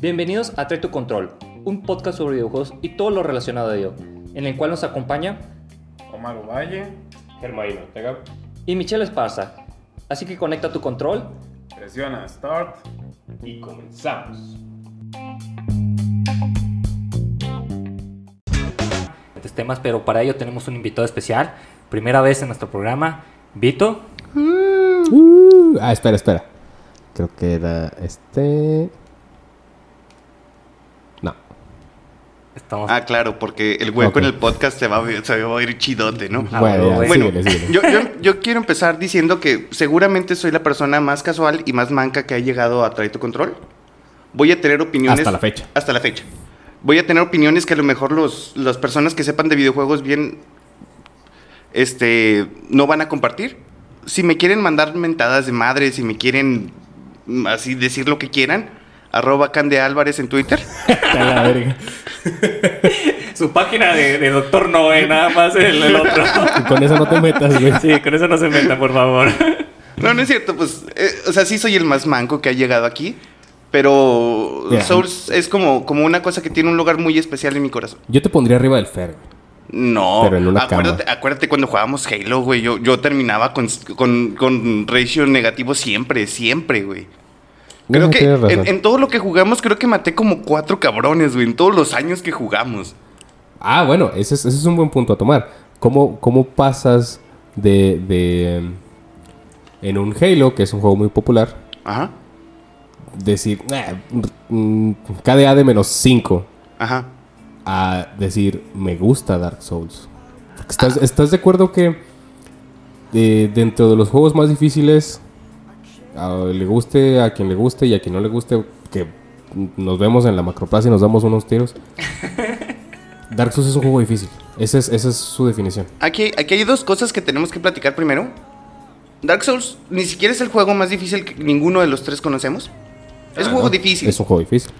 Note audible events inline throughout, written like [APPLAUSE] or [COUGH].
Bienvenidos a Trae tu Control, un podcast sobre videojuegos y todo lo relacionado a ello, en el cual nos acompaña Omar Valle, Germain Ortega. y Michelle Esparza. Así que conecta tu control. presiona Start. Y comenzamos. Estos temas, pero para ello tenemos un invitado especial. Primera vez en nuestro programa, Vito. Uh, ah, espera, espera. Creo que era este. No. Estamos Ah, claro, porque el hueco en el podcast se va, a ver- se va a ir chidote, ¿no? Ah, bueno, ya, bueno, Bueno, síguele, síguele. yo, yo- yo quiero empezar diciendo que seguramente soy la persona más casual y más manca que ha llegado a Trae tu Control. Voy a tener opiniones... Hasta la fecha. Hasta la fecha. Voy a tener opiniones que a lo mejor los, las personas que sepan de videojuegos bien este, no van a compartir. Si me quieren mandar mentadas de madre, si me quieren mm, así decir lo que quieran, arroba Cande Álvarez en Twitter. [LAUGHS] La verga. su página de, de Doctor Noé, nada más el, el otro. Con eso no te metas, güey. Sí, con eso no se meta, por favor. No, no es cierto, pues, eh, o sea, sí soy el más manco que ha llegado aquí, pero. Souls es como, como una cosa que tiene un lugar muy especial en mi corazón. Yo te pondría arriba del Fer. güey. No, Pero en una acuérdate, cama. acuérdate cuando jugábamos Halo, güey, yo, yo terminaba con, con, con ratio negativo siempre, siempre, güey. Creo No, que en, en todo lo que jugamos, creo que maté como cuatro cabrones, güey, en todos los años que jugamos. Ah, bueno, ese es, ese es un buen punto a tomar. ¿Cómo, cómo pasas de, de. em, En un Halo, que es un juego muy popular, Ajá, decir. "Nah, mm, KDA de menos 5. ajá. A decir me gusta Dark Souls. ¿Estás, ¿estás de acuerdo que eh, dentro de los juegos más difíciles, a- le guste a quien le guste y a quien no le guste, que nos vemos en la macroplaza y nos damos unos tiros? [LAUGHS] Dark Souls es un juego difícil. Esa es, esa es su definición. Aquí, aquí hay dos cosas que tenemos que platicar primero. Dark Souls ni siquiera es el juego más difícil que ninguno de los tres conocemos. Es un juego ¿no? difícil. Es un juego difícil.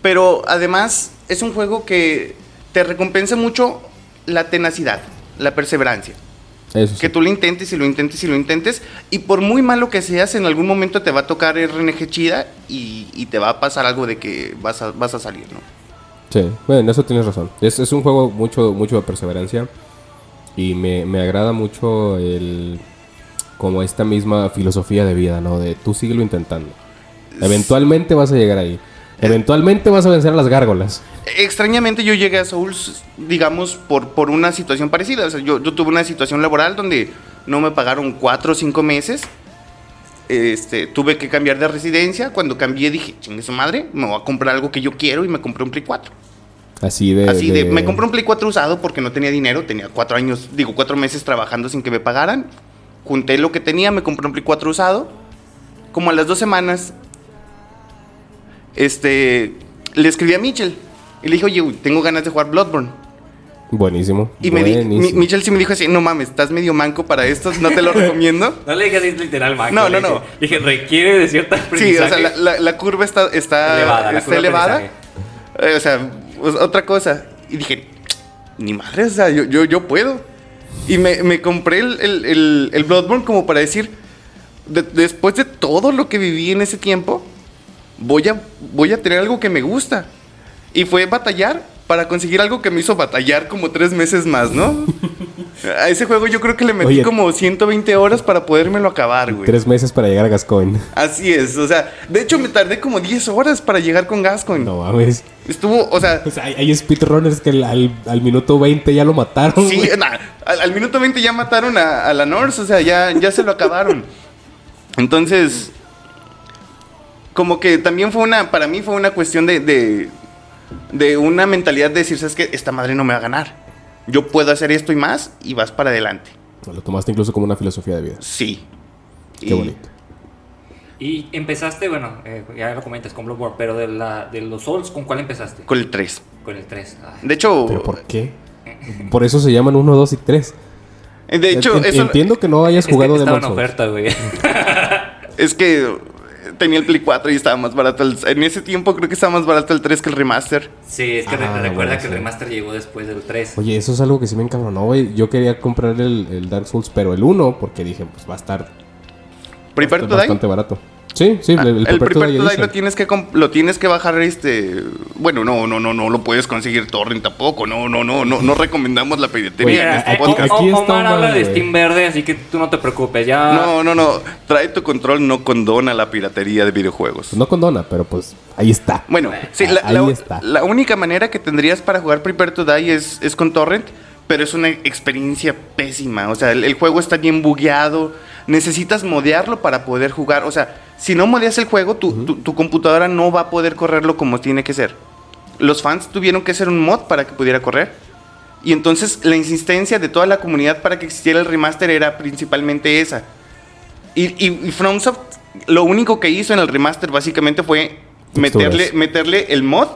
Pero además es un juego que te recompensa mucho la tenacidad, la perseverancia. Eso sí. Que tú lo intentes y lo intentes y lo intentes. Y por muy malo que seas, en algún momento te va a tocar RNG chida y, y te va a pasar algo de que vas a, vas a salir, ¿no? Sí, bueno, en eso tienes razón. Es, es un juego mucho, mucho de perseverancia. Y me, me agrada mucho el. como esta misma filosofía de vida, ¿no? De tú síguelo intentando. Eventualmente vas a llegar ahí. Eventualmente vas a vencer a las gárgolas. Extrañamente yo llegué a Souls, digamos, por, por una situación parecida. O sea, yo, yo tuve una situación laboral donde no me pagaron cuatro o cinco meses. Este, tuve que cambiar de residencia. Cuando cambié dije, chingue su madre, me voy a comprar algo que yo quiero y me compré un Play 4. Así de. Así de, de- me compré un Play 4 usado porque no tenía dinero, tenía cuatro años, digo, cuatro meses trabajando sin que me pagaran. Junté lo que tenía, me compré un Play 4 usado. Como a las dos semanas, este, le escribí a Mitchell y le dije, oye, tengo ganas de jugar Bloodborne. Buenísimo. Y me di- mi- buenísimo. Mitchell sí me dijo así, no mames, estás medio manco para esto, no te lo [LAUGHS] recomiendo. No le digas así literal, Mac. No, no, no. dije- Dije, requiere de cierta Sí, o sea, la, la- la curva está, está Elevada, está elevada. Eh, o sea, pues, otra cosa. Y dije, ni madre, o sea, yo, yo, yo puedo. Y me, me compré el, el, el- el Bloodborne como para decir, de- después de todo lo que viví en ese tiempo, voy a, voy a tener algo que me gusta. Y fue batallar para conseguir algo que me hizo batallar como tres meses más, ¿no? [LAUGHS] A ese juego yo creo que le metí Oye. como 120 horas para podérmelo acabar, güey. Tres meses para llegar a Gascoigne. Así es, o sea, de hecho me tardé como 10 horas para llegar con Gascoigne. No mames. Estuvo, o sea, O sea, hay, hay speedrunners que al, al, al minuto 20 ya lo mataron. sí, al minuto 20 ya mataron a, a la Norse, o sea, ya, ya se lo acabaron. Entonces, como que también fue una, para mí fue una cuestión de, de, de una mentalidad de decir, sabes que esta madre no me va a ganar. Yo puedo hacer esto y más y vas para adelante. Lo tomaste incluso como una filosofía de vida. Sí. Qué Y- bonito. Y empezaste, bueno, eh, ya lo comentas con Bloodborne, pero de, la, de los Souls, ¿con cuál empezaste? Con el 3. Con el 3. De hecho, ¿Pero por qué? Por eso se llaman 1, 2 y 3. de hecho, En- eso Entiendo que no hayas Es que jugado estaba Demon's en Souls. oferta, güey. es que tenía el Play 4 y estaba más barato. el- en ese tiempo creo que estaba más barato el 3 que el remaster. Sí, es que re- Ah, recuerda bueno, que el remaster llegó después del 3. Oye, eso es algo que sí me encabronó, güey. Yo quería comprar el, el Dark Souls, pero el 1, porque dije, pues va a estar Prepare to Die. bastante barato. Sí, sí, Ah, el, el el Prepare to Prepare Die to Die Edition. lo tienes que lo tienes que bajar este bueno no no no no lo puedes conseguir torrent tampoco no no no no no recomendamos la piratería en este podcast. Aquí está Omar habla de. Steam Verde, así que tú no te preocupes. Ya. no no no trae tu control no condona la piratería de videojuegos Pues no condona, pero pues ahí está. bueno sí la, Ahí la- está. la única manera que tendrías para jugar Prepare to Die es, es con torrent pero es una experiencia pésima o sea el, el juego está bien bugueado necesitas modearlo para poder jugar o sea si no modeas el juego tu, tu- tu computadora no va a poder correrlo como tiene que ser los fans tuvieron que hacer un mod para que pudiera correr. Y entonces la insistencia de toda la comunidad para que existiera el remaster era principalmente esa. Y, y, y FromSoft lo único que hizo en el remaster básicamente fue meterle, meterle el mod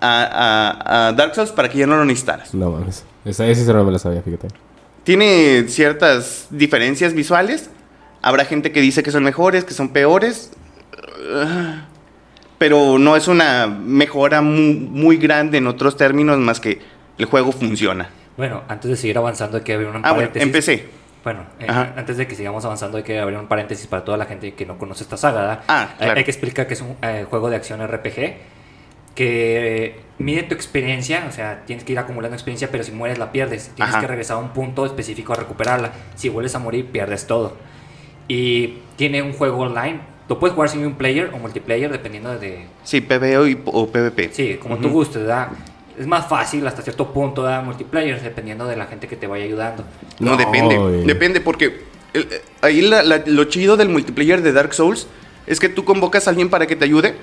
a, a- a Dark Souls para que ya no lo necesitaras. No mames. Esa, esa no me la sabía, fíjate. Tiene ciertas diferencias visuales. Habrá gente que dice que son mejores, que son peores. Pero no es una mejora mu- muy, grande en otros términos más que el juego funciona. Bueno, antes de seguir avanzando, hay que abrir un Ah, bueno, paréntesis. empecé. Bueno, eh, antes de que sigamos avanzando, hay que abrir un paréntesis para toda la gente que no conoce esta saga. Ah, Hay- que explicar que es un eh, juego de acción RPG que eh, mide tu experiencia, o sea, tienes que ir acumulando experiencia, pero si mueres la pierdes. Tienes Ajá. que regresar a un punto específico a recuperarla. Si vuelves a morir, pierdes todo. Y tiene un juego online. Lo puedes jugar sin un player o multiplayer, dependiendo de, Sí, PvE o, y- o PvP. Sí, como tú gustes, ¿verdad? Es más fácil hasta cierto punto, ¿verdad? Multiplayer, dependiendo de la gente que te vaya ayudando. No, No, depende. Depende porque el- eh, ahí la- la- lo chido del multiplayer de Dark Souls es que tú convocas a alguien para que te ayude,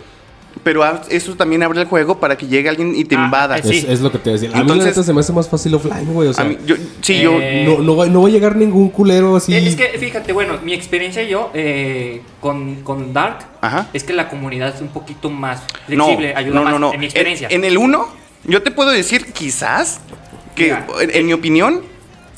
pero eso también abre el juego para que llegue alguien y te Ah, invada. eh, sí. Es, es lo que te decía. A mí la Entonces- neta se me hace más fácil offline, güey. O sea, A mí- yo, sí, yo... Eh, no, no, va, no va a llegar ningún culero así. Eh, Es que, fíjate, bueno, mi experiencia yo eh, con, con Dark Ajá. es que la comunidad es un poquito más No, flexible, ayuda no, más no, no. en mi experiencia. En, en el 1, yo te puedo decir quizás que, Mira, en, en mi opinión,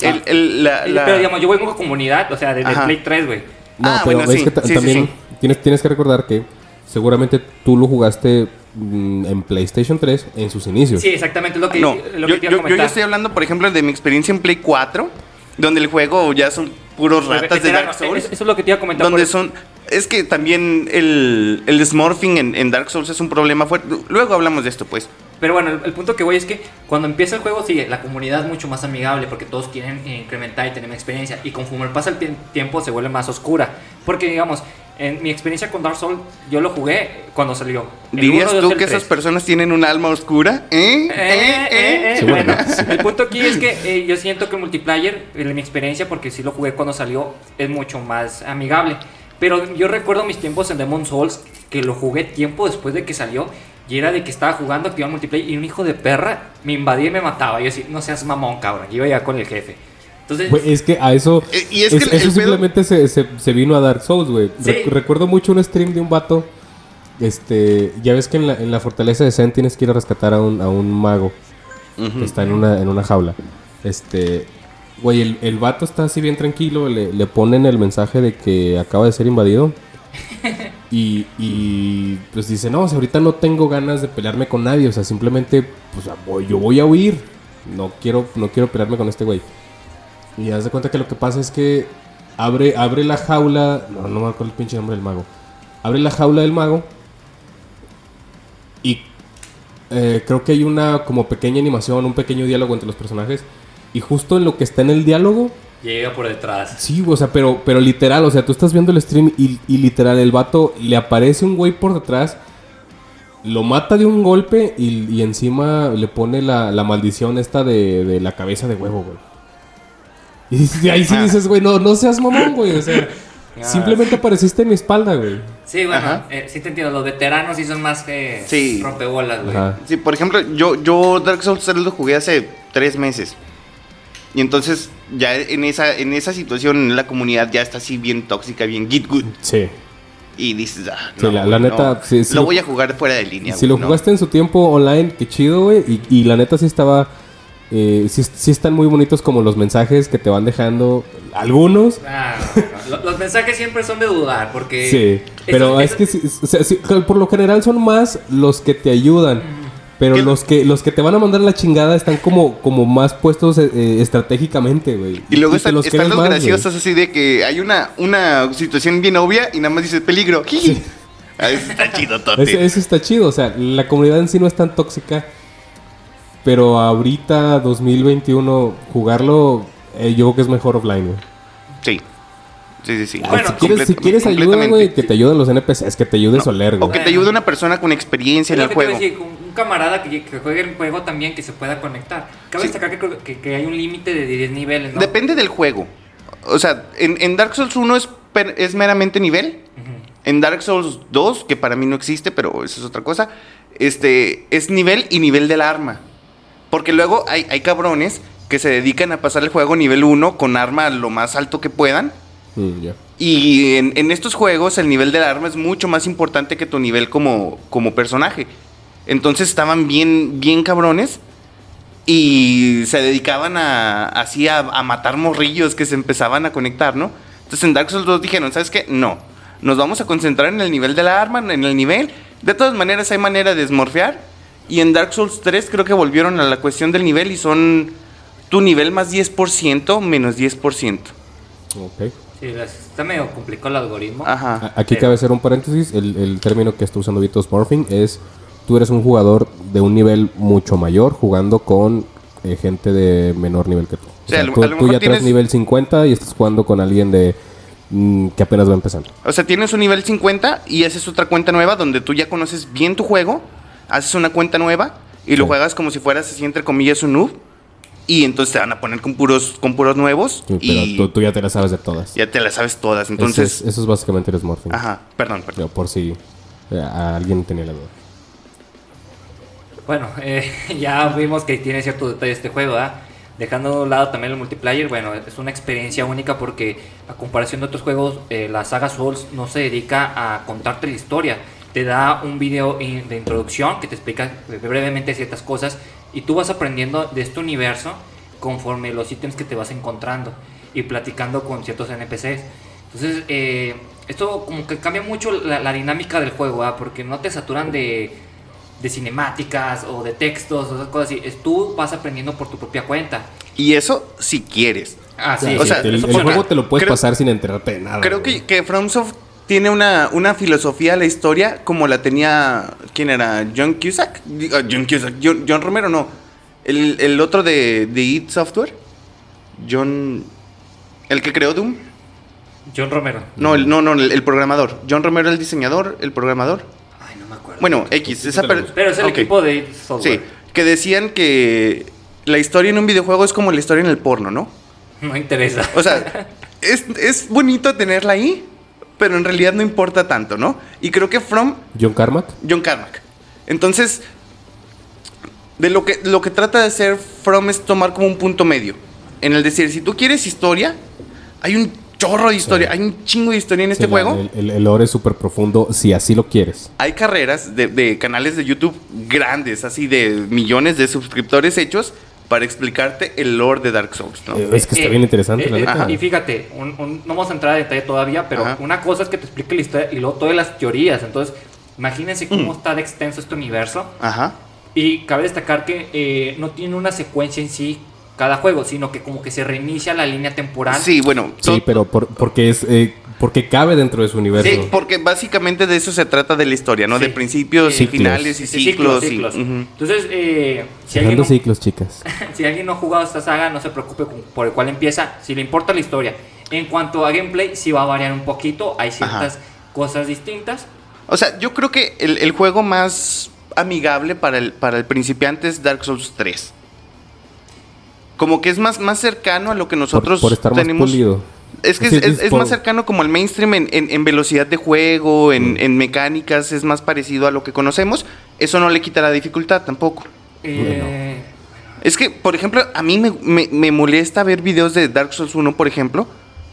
el, Ah. el- la, Eh, la- Pero digamos, yo voy con comunidad, o sea, desde Ajá. Play 3, güey. No, Ah, pero bueno, es sí, que sí, sí, también sí. Tienes, tienes que recordar que seguramente tú lo jugaste mm, en PlayStation 3 en sus inicios. Sí, exactamente, es lo que, no, lo yo, que te iba a yo- yo comentar. ya estoy hablando, por ejemplo, de mi experiencia en Play 4, donde el juego ya son puros ratas de Dark Souls. Eso, eso es lo que te iba a comentar. donde son es que también el, el smurfing en, en Dark Souls es un problema fuerte luego hablamos de esto pues Pero bueno, el, el punto que voy es que cuando empieza el juego, sí, la comunidad es mucho más amigable porque todos quieren eh, incrementar y tener más experiencia. Y conforme pasa el tie- tiempo, se vuelve más oscura. Porque, digamos, en mi experiencia con Dark Souls, yo lo jugué cuando salió. El dirías 1, 2, tú que 3. esas personas tienen un alma oscura ¿Eh? Eh, eh, eh, Sí, bueno, bueno. el punto aquí es que eh, yo siento que el multiplayer, en mi experiencia, porque sí lo jugué cuando salió, es mucho más amigable. Pero yo recuerdo mis tiempos en Demon Souls, que lo jugué tiempo después de que salió, y era de que estaba jugando, activaba multiplayer, y un hijo de perra me invadía y me mataba. Y yo así, no seas mamón, cabrón. Yo iba ya con el jefe. Entonces, Güey, es que a eso. Eh, y es que el- eso el simplemente se, se- se vino a Dark Souls, güey. Sí. Recuerdo mucho un stream de un vato. Este. Ya ves que en la, en la fortaleza de Zen tienes que ir a rescatar a un, a un mago. Que está en una, en una jaula. Este. Güey, el, el vato está así bien tranquilo. Le, le ponen el mensaje de que acaba de ser invadido. [LAUGHS] Y, y pues dice, no, o sea, ahorita no tengo ganas de pelearme con nadie. O sea, simplemente, pues voy- yo voy a huir. No quiero, no quiero pelearme con este güey. Y haz de cuenta que lo que pasa es que abre, abre la jaula. No, no me acuerdo el pinche nombre del mago. Abre la jaula del mago. Y eh, creo que hay una como pequeña animación, un pequeño diálogo entre los personajes. Y justo en lo que está en el diálogo, llega por detrás. Sí, o sea, pero, pero literal, o sea, tú estás viendo el stream y, y literal el vato le aparece un güey por detrás, lo mata de un golpe y, y encima le pone la, la maldición esta de, de la cabeza de huevo, güey. Y [LAUGHS] ahí sí Ah. dices, güey, no, no seas mamón, güey, o sea, [LAUGHS] Ah, simplemente apareciste en mi espalda, güey. Sí, bueno, eh, sí te entiendo. Los veteranos sí son más que Sí. rompebolas, güey. Ajá. sí por ejemplo yo yo Dark Souls 3 lo jugué hace tres meses y entonces ya en esa en esa situación la comunidad ya está así bien tóxica bien git good Sí. y dices ah, Sí, la- la neta, sí, sí lo lo- voy a jugar fuera de línea Si lo no. jugaste en su tiempo online, qué chido, güey. Y, y la neta sí estaba. eh, sí, sí están muy bonitos como los mensajes que te van dejando. Algunos. Ah, no, no. Lo- Los mensajes siempre son de dudar, porque... Sí. Pero esos- es que sí, o sea, sí, por lo general son más los que te ayudan. Pero Que- los que los que te van a mandar la chingada están como, como más puestos eh, eh, estratégicamente, güey. Y luego están, están los más, güey. graciosos así de que hay una, una situación bien obvia y nada más dices peligro. [LAUGHS] Ah, eso está chido, [LAUGHS] Tote. Ese- Eso está chido, o sea, la comunidad en sí no es tan tóxica. Pero ahorita, 2021, jugarlo, eh, yo creo que es mejor offline, güey. Sí. Sí, sí, sí. Bueno, si quieres, si quieres ayuda, güey, que te ayuden los NPCs, que te ayudes a oler, O güey. que te ayude una persona con experiencia en el juego. decir, camarada que, que juegue el juego también que se pueda conectar. Cabe Sí. destacar que, creo que, que hay un límite de 10 niveles, ¿no? Depende del juego. O sea, en, en Dark Souls 1 es, per- es meramente nivel. En Dark Souls 2, que para mí no existe, pero eso es otra cosa, este, es nivel y nivel del arma. Porque luego hay, hay cabrones que se dedican a pasar el juego nivel 1 con arma lo más alto que puedan. Mm. Y en, en estos juegos el nivel del arma es mucho más importante que tu nivel como, como personaje. Entonces estaban bien, bien cabrones y se dedicaban a, así a, a matar morrillos que se empezaban a conectar, ¿no? Entonces en Dark Souls 2 dijeron, ¿sabes qué? No, nos vamos a concentrar en el nivel de la arma, en el nivel. De todas maneras hay manera de desmorfear. Y en Dark Souls 3 creo que volvieron a la cuestión del nivel y son tu nivel más 10% menos 10%. Ok. Sí, está medio complicado el algoritmo. Ajá. Aquí Pero- cabe hacer un paréntesis. El, el término que está usando Vitos Morphing es: tú eres un jugador de un nivel mucho mayor jugando con eh, gente de menor nivel que tú. O sea, tú, ya traes tienes- nivel 50 y estás jugando con alguien de mm, que apenas va empezando. O sea, tienes un nivel 50 y haces otra cuenta nueva donde tú ya conoces bien tu juego, haces una cuenta nueva y lo Sí. juegas como si fueras así entre comillas un noob y entonces te van a poner con puros con puros nuevos Sí, pero y tú, tú ya te la sabes de todas. ya te las sabes todas. Eso Entonces, es, eso es básicamente el Smurfing. ajá, perdón, perdón. Digo, Por si eh, a alguien tenía la duda. Bueno, [LAUGHS] eh, ya vimos que tiene ciertos detalles este juego, ¿ah? Dejando de un lado también el multiplayer, bueno, es una experiencia única porque a comparación de otros juegos, eh, la saga Souls no se dedica a contarte la historia. Te da un video de introducción que te explica brevemente ciertas cosas y tú vas aprendiendo de este universo conforme los ítems que te vas encontrando y platicando con ciertos NPCs. Entonces, eh, esto como que cambia mucho la, la dinámica del juego, ¿ah? porque no te saturan de, de cinemáticas o de textos o esas cosas así. Es, tú vas aprendiendo por tu propia cuenta. Y eso si quieres. Ah, sí. O sea, el, eso el por- juego te lo puedes creo- pasar sin enterarte de nada. Creo güey. que, que FromSoft tiene una, una filosofía a la historia como la tenía. ¿Quién era? ¿John Cusack? Digo, John Cusack. John, John Romero, no. El, el otro de, de id Software. John. El que creó Doom. John Romero. No, el, no, no, el, el programador. John Romero, el diseñador, el programador. Me acuerdo. Bueno, X. Esa per- Pero es el equipo de software. Sí, que decían que la historia en un videojuego es como la historia en el porno, ¿no? No interesa. O sea, es, es bonito tenerla ahí, pero en realidad no importa tanto, ¿no? Y creo que From, John Carmack. John Carmack. Entonces, de lo que, lo que trata de hacer From es tomar como un punto medio. En el decir, si tú quieres historia, hay un chorro de historia, hay un chingo de historia en este Sí, juego. El, el- el lore es súper profundo si así lo quieres. Hay carreras de, de canales de YouTube grandes, así de millones de suscriptores hechos para explicarte el lore de Dark Souls, ¿no? Eh, es que está Eh, bien interesante, eh, la eh, neta. Y fíjate, un- un- no vamos a entrar a detalle todavía, pero Ajá. una cosa es que te explique la historia y luego todas las teorías. Entonces, imagínense Mm. cómo está de extenso este universo. Ajá. Y cabe destacar que eh, no tiene una secuencia en sí cada juego, sino que como que se reinicia la línea temporal. Sí, bueno. Sí, pero por- porque es eh, porque cabe dentro de su universo. Sí, porque básicamente de eso se trata de la historia, ¿no? Sí. De principios, Sí. y finales y ciclos. y- ciclos. Entonces, eh, si, alguien no, ciclos, chicas. [LAUGHS] si alguien no ha jugado esta saga, no se preocupe por el cual empieza. Si le importa la historia. En cuanto a gameplay, sí va a variar un poquito. Hay ciertas cosas distintas. O sea, yo creo que el, el juego más amigable para el, para el principiante es Dark Souls 3. Como que es más, más cercano a lo que Por, nosotros por estar más tenemos. pulido. Es que Sí, es, es- es por- más cercano como al mainstream en, en- en velocidad de juego, en, en mecánicas, es más parecido a lo que conocemos. Eso no le quita la dificultad tampoco. Eh, Es que, por ejemplo, a mí me, me- me molesta ver videos de Dark Souls 1, por ejemplo,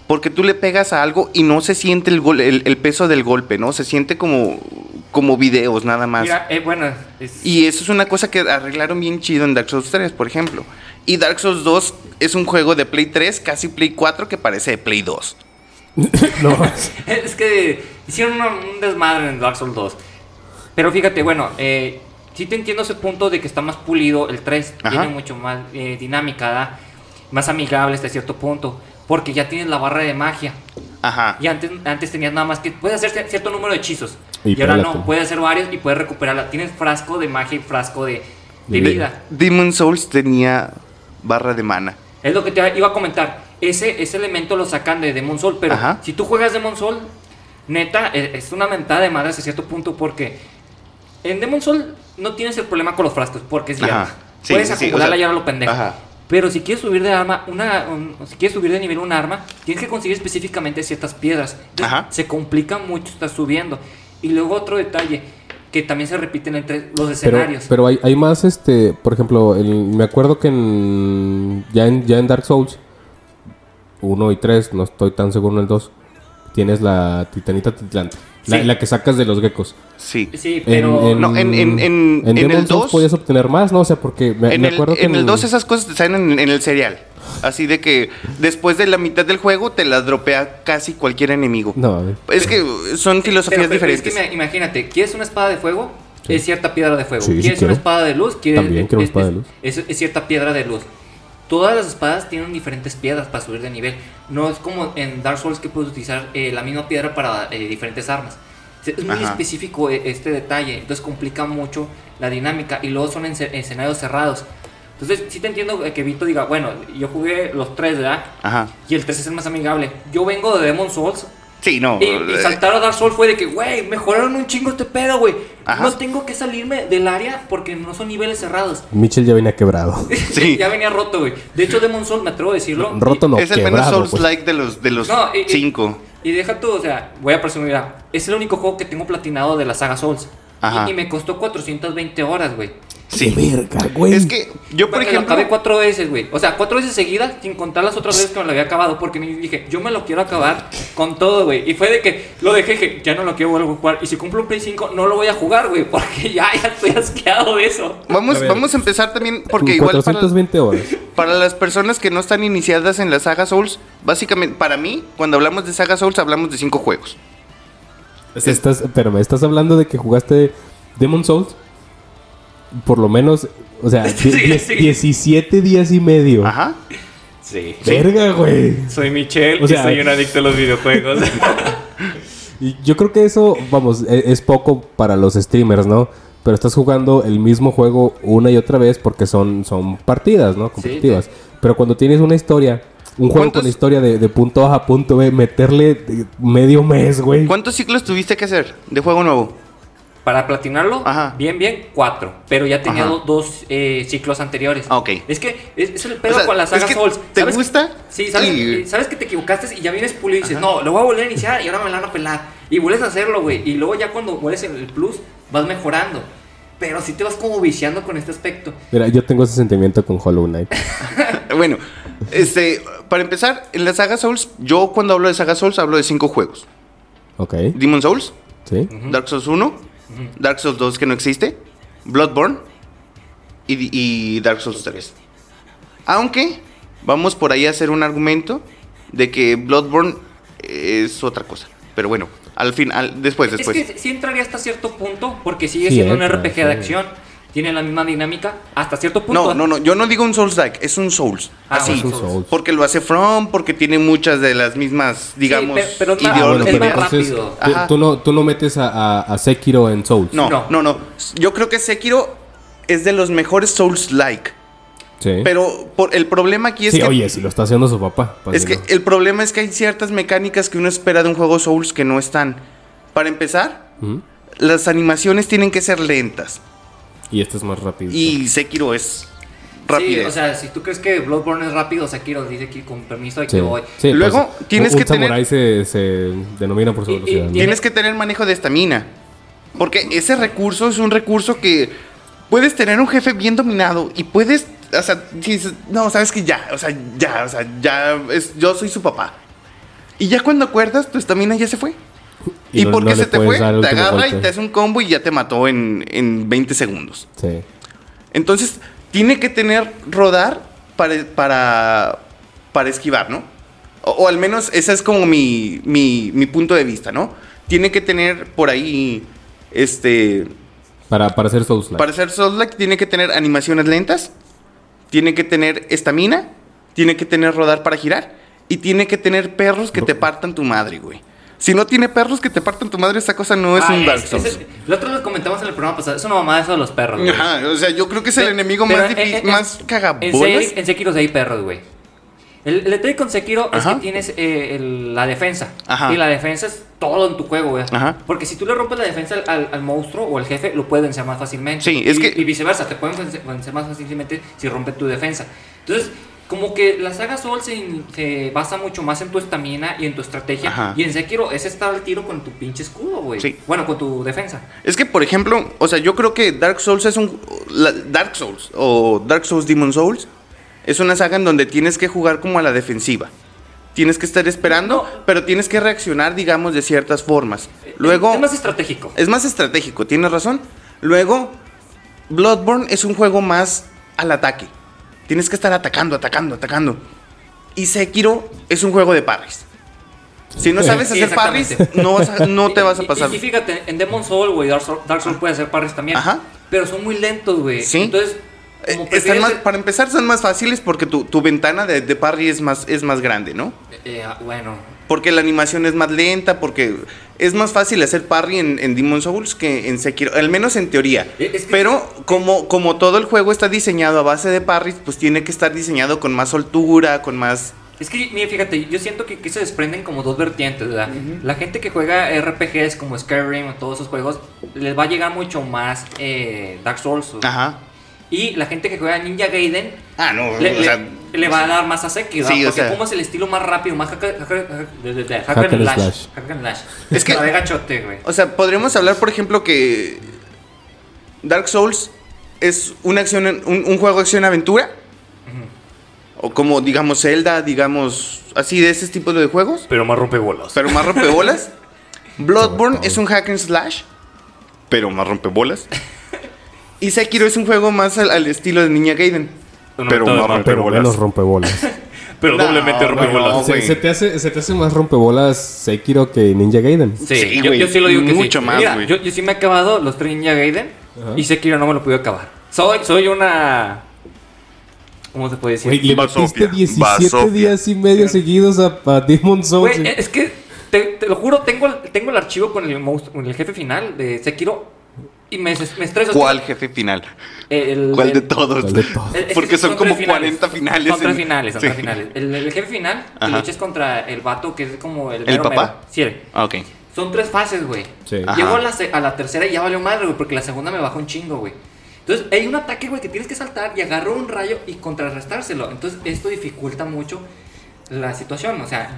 porque tú le pegas a algo y no se siente el, gol- el, el peso del golpe, ¿no? Se siente como, como videos nada más. Mira, eh, bueno, es- Y eso es una cosa que arreglaron bien chido en Dark Souls 3, por ejemplo. Y Dark Souls 2 es un juego de Play 3, casi Play 4, que parece de Play 2. [LAUGHS] No, [LAUGHS] es que hicieron un, un desmadre en Dark Souls 2. Pero fíjate, bueno, eh, sí te entiendo ese punto de que está más pulido el 3. Ajá. Tiene mucho más eh, dinámica, ¿da? más amigable hasta cierto punto. Porque ya tienes la barra de magia. Ajá. Y antes, antes tenías nada más que puedes hacer cier- cierto número de hechizos. Y Y, ahora no, puedes hacer varios y puedes recuperarla. Tienes frasco de magia y frasco de, de De- vida. Demon Souls tenía barra de mana. Es lo que te iba a comentar. Ese, ese elemento lo sacan de Demon Soul, pero Ajá. si tú juegas Demon Soul, neta, es una mentada de madre hasta cierto punto porque en Demon Soul no tienes el problema con los frascos, porque es diario. Sí, Puedes sí, sí, o acumularla sea, lo pendejo. ajá. Pero si quieres subir de arma, una, un- si quieres subir de nivel un arma, tienes que conseguir específicamente ciertas piedras. Entonces, se complica mucho estar subiendo. Y luego otro detalle, que también se repiten entre los escenarios. pero hay, hay más, este, por ejemplo, el- me acuerdo que en, ya, en, ya en Dark Souls 1 y 3, no estoy tan seguro en el 2, tienes la titanita titlante. La, Sí. la que sacas de los geckos. Sí. sí, pero... No, en- en- en- en Demon el Souls 2 podías obtener más, ¿no? O sea, porque me, en me el, acuerdo que en el 2 esas cosas te salen en, en el serial. Así de que después de la mitad del juego te las dropea casi cualquier enemigo. No. Es que son filosofías Pero- pero es diferentes. que me- imagínate, ¿quieres una espada de fuego? Es cierta piedra de fuego. Sí, sí ¿Quieres quiero. una espada de luz? ¿Quieres- También quiero una es- espada de luz. Es, es cierta piedra de luz. Todas las espadas tienen diferentes piedras para subir de nivel. No es como en Dark Souls que puedes utilizar eh, la misma piedra para eh, diferentes armas. Es muy Ajá. específico eh, este detalle, entonces complica mucho la dinámica y luego son en ce- escenarios cerrados. Entonces, sí te entiendo que Vito diga, bueno, yo jugué los tres, ¿verdad? Ajá. Y el 3 es el más amigable. Yo vengo de Demon Souls, Sí, no. y, y eh, saltar a Dark Souls fue de que, güey, mejoraron un chingo este pedo, güey. No tengo que salirme del área porque no son niveles cerrados. Mitchell ya venía quebrado. [LAUGHS] Sí. [LAUGHS] ya venía roto, güey. De hecho, Demon Souls, me atrevo a decirlo. Roto no, es el menos quebrado. Souls pues. like de los, de los No, y- y- cinco. Y, deja tú, o sea, voy a presumir, es el único juego que tengo platinado de la saga Souls. Ajá. Y, y me costó 420 horas, güey. Sí. ¡Qué verga, güey! Es que yo, por ejemplo. Lo acabé cuatro veces, güey. O sea, cuatro veces seguidas, sin contar las otras veces que me lo había acabado. Porque me dije, yo me lo quiero acabar con todo, güey. Y fue de que lo dejé, dije, ya no lo quiero volver a jugar. Y si cumplo un Play 5, no lo voy a jugar, güey. Porque [LAUGHS] ya, ya estoy asqueado de eso. Vamos, A ver. vamos a empezar también, porque igual para, 420 horas. para las personas que no están iniciadas en la saga Souls, básicamente, para mí, cuando hablamos de saga Souls, hablamos de cinco juegos. Estás, pero me estás hablando de que jugaste Demon Souls. Por lo menos, o sea, [LAUGHS] Sí, die- sí. 17 días y medio. Ajá. Sí. Verga, güey. Soy Michelle O sea- y soy un adicto a los videojuegos. [LAUGHS] Y yo creo que eso, vamos, e- es poco para los streamers, ¿no? Pero estás jugando el mismo juego una y otra vez porque son, son partidas, ¿no? Competitivas. Pero cuando tienes una historia, un juego ¿Cuántos- con historia de, de punto A a punto B, meterle medio mes, güey. ¿Cuántos ciclos tuviste que hacer de juego nuevo? Para platinarlo, Ajá. bien, bien, cuatro. Pero ya tenía do- dos eh, ciclos anteriores. Ah, ok. Es que es, es el pedo O sea, con la saga es que Souls. ¿te ¿Sabes- gusta? Sí, sabes, Y- eh, sabes que te equivocaste y ya vienes pulido y dices, no, lo voy a volver a iniciar y ahora me la van a pelar. Y vuelves a hacerlo, güey. Y luego ya cuando vuelves en el plus, vas mejorando. Pero si te vas como viciando con este aspecto. Mira, yo tengo ese sentimiento con Hollow Knight. [LAUGHS] Bueno, este, para empezar, en la saga Souls, yo cuando hablo de saga Souls hablo de cinco juegos. Ok, Demon Souls, sí. Dark Souls 1, Dark Souls 2 que no existe, Bloodborne y, y Dark Souls 3. Aunque vamos por ahí a hacer un argumento de que Bloodborne es otra cosa. Pero bueno, al final, después, después. Es que sí entraría hasta cierto punto, porque sigue Sí siendo entra, un RPG sí. de acción. Tiene la misma dinámica hasta cierto punto. No, no, no, yo no digo un Souls-like, es un Souls. Ah, así. Es un Souls. Souls. Porque lo hace From, porque tiene muchas de las mismas, digamos, pe- pero es más- Ah, ideolo- bueno, es pero más entonces rápido. tú, tú no, tú no metes a, a- a Sekiro en Souls. No, No. no, no, Yo creo que Sekiro es de los mejores Souls-like. Sí. Pero por, el problema aquí es sí, que... oye, si lo está haciendo su papá. pues Es que no. el problema es que hay ciertas mecánicas que uno espera de un juego Souls que no están. Para empezar, Ujú. las animaciones tienen que ser lentas. Y este es más rápido. Y Sekiro es Sí, rapidez. o sea, si tú crees que Bloodborne es rápido, Sekiro dice aquí con permiso de Sí. que voy. Sí, Luego, pues, tienes un, que un tener- se, se denomina por su Y- y- velocidad. Tienes que tener manejo de estamina. Porque ese recurso es un recurso que puedes tener un jefe bien dominado y puedes, o sea, dices, no, sabes que ya, o sea, ya, o sea, ya, es, yo soy su papá. Y ya cuando acuerdas, tu estamina ya se fue. Y, no- porque no se te fue, te agarra y te hace un combo y ya te mató en, en 20 segundos. Sí. Entonces, tiene que tener rodar para, para, para esquivar, ¿no? O, o al menos ese es como mi, mi, mi punto de vista, ¿no? Tiene que tener por ahí, este, Para, para hacer Souls Para ser Souls-like tiene que tener animaciones lentas, tiene que tener estamina, tiene que tener rodar para girar y tiene que tener perros que No. te partan tu madre, güey. Si no tiene perros que te partan tu madre, esa cosa no es Ah, un Dark es- Souls. Lo otro lo comentamos en el programa pasado. Es una mamada eso de los perros, güey. Ajá, o sea, yo creo que es el enemigo pero más en- difícil, en- más cagabolas. En Sekiro hay perros, güey. El, detalle con Sekiro es que tienes eh, el- la defensa. Ajá. Y la defensa es todo en tu juego, güey. Ajá. Porque si tú le rompes la defensa al, monstruo o al jefe, lo puedes vencer más fácilmente. Sí, es y, que- y viceversa, te pueden vencer más fácilmente si rompe tu defensa. Entonces, como que la saga Soul se, se basa mucho más en tu estamina y en tu estrategia. Ajá. Y en Sekiro es estar al tiro con tu pinche escudo, güey. Sí. Bueno, con tu defensa. Es que, por ejemplo, o sea, yo creo que Dark Souls es un. la- Dark Souls o Dark Souls Demon Souls es una saga en donde tienes que jugar como a la defensiva. Tienes que estar esperando, pero tienes que reaccionar, digamos, de ciertas formas. Luego. Es, es más estratégico. Es más estratégico, tienes razón. Luego, Bloodborne es un juego más al ataque. Tienes que estar atacando, atacando, atacando. Y Sekiro es un juego de parries. Si no sabes Sí, hacer parries, no, vas a- no te vas a [LAUGHS] Y- y- pasar. Y, fíjate, en Demon Soul, güey, Dark Soul, Dark Soul puede hacer parries también. Ajá. Pero son muy lentos, güey. Sí. Entonces, Eh, como están prefieres- más- para empezar, son más fáciles porque tu, tu ventana de, de parry es más, es más grande, ¿no? Eh, ah, bueno. Porque la animación es más lenta, porque es más fácil hacer parry en, en Demon Souls que en Sekiro, al menos en teoría. Eh, es que- Pero como, como todo el juego está diseñado a base de parries, pues tiene que estar diseñado con más soltura, con más... Es que, mira, fíjate, yo siento que, que se desprenden como dos vertientes, ¿verdad? La gente que juega RPGs como Skyrim o todos esos juegos, les va a llegar mucho más eh, Dark Souls. o- Ajá. Y la gente que juega Ninja Gaiden Ah, no, le, o le- sea, le va a dar más a Sekiro, Sí, o porque sea- como es el estilo más rápido, más hack, hack- hack- de- de- de- hack Hack and slash. slash. Hack and slash. Es que- La gachote, güey. O sea, podríamos hablar, por ejemplo, que Dark Souls es una acción, un, un juego de acción-aventura. O como, digamos, Zelda, digamos, así de ese tipo de juegos. Pero más rompebolas. Pero más rompebolas. [LAUGHS] Bloodborne es un hack and slash. Pero más rompebolas. Y Sekiro es un juego más al, al estilo de Ninja Gaiden. Pero más Pero rompebolas. menos rompebolas. [LAUGHS] Pero No, doblemente rompebolas. no, se, se te hace, ¿Se te hace más rompebolas Sekiro que Ninja Gaiden? Sí, Sí, yo, güey, yo sí lo digo que sí. mucho más, Mira, güey. yo, yo sí me he acabado los tres Ninja Gaiden Ajá. y Sekiro no me lo pude acabar. Soy, soy una... ¿Cómo se puede decir? Güey, le Basofia, metiste 17 Basofia. días y medio seguidos a, a Demon Souls. Güey, es que, te, te lo juro, tengo, el- tengo el archivo con el, monstruo- con el jefe final de Sekiro y me, me estreso. ¿Cuál jefe final? El- ¿Cuál de el- todos? ¿Cuál de todos? el- es que Porque son como finales. 40 finales Son tres en- finales, son Sí. tres finales. El, el jefe final, que Ajá. luchas contra el vato que es como el... ¿El mero papá? mero. Sí, Ah, Ok. son tres fases, güey. Sí. Llego a la, a la tercera y ya valió madre, güey, porque la segunda me bajó un chingo, güey. Entonces, hay un ataque, güey, que tienes que saltar y agarrar un rayo y contrarrestárselo. Entonces, esto dificulta mucho la situación. O sea,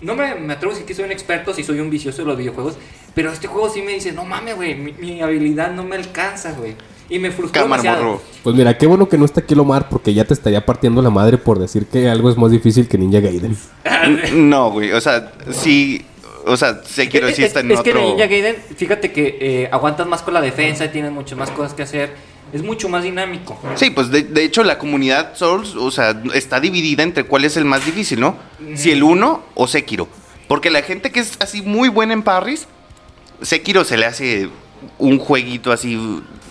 no me, me atrevo a decir que soy un experto, si soy un vicioso de los videojuegos, pero este juego sí me dice, no mames, güey, mi, mi habilidad no me alcanza, güey. Y me frustró Cámara, demasiado. morro. Pues mira, qué bueno que no está aquí Lomar porque ya te estaría partiendo la madre por decir que algo es más difícil que Ninja Gaiden. [LAUGHS] No, güey. O sea, sí. O sea, Sekiro sí es, está en es que en otro. Ninja Gaiden, fíjate que eh, aguantas más con la defensa y tienes muchas más cosas que hacer. Es mucho más dinámico. Sí, pues de, de hecho la comunidad Souls, o sea, está dividida entre cuál es el más difícil, ¿no? Si el 1 o Sekiro. Porque la gente que es así muy buena en parries, Sekiro se le hace un jueguito así,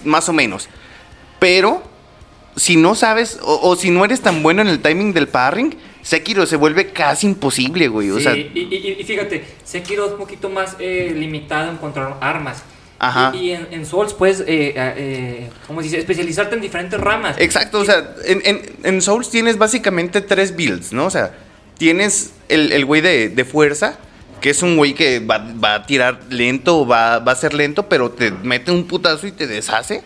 más o menos. Pero, si no sabes, o, o si no eres tan bueno en el timing del parring, Sekiro se vuelve casi imposible, güey. O Sí, sea, y, y- y fíjate, Sekiro es un poquito más eh, limitado en encontrar armas. Ajá. Y, y en, en Souls puedes, eh, eh, ¿cómo se dice? Especializarte en diferentes ramas. Exacto, o sea, en, en- en Souls tienes básicamente tres builds, ¿no? O sea, tienes el el güey de, de fuerza, que es un güey que va, va a tirar lento, va, va a ser lento, pero te mete un putazo y te deshace.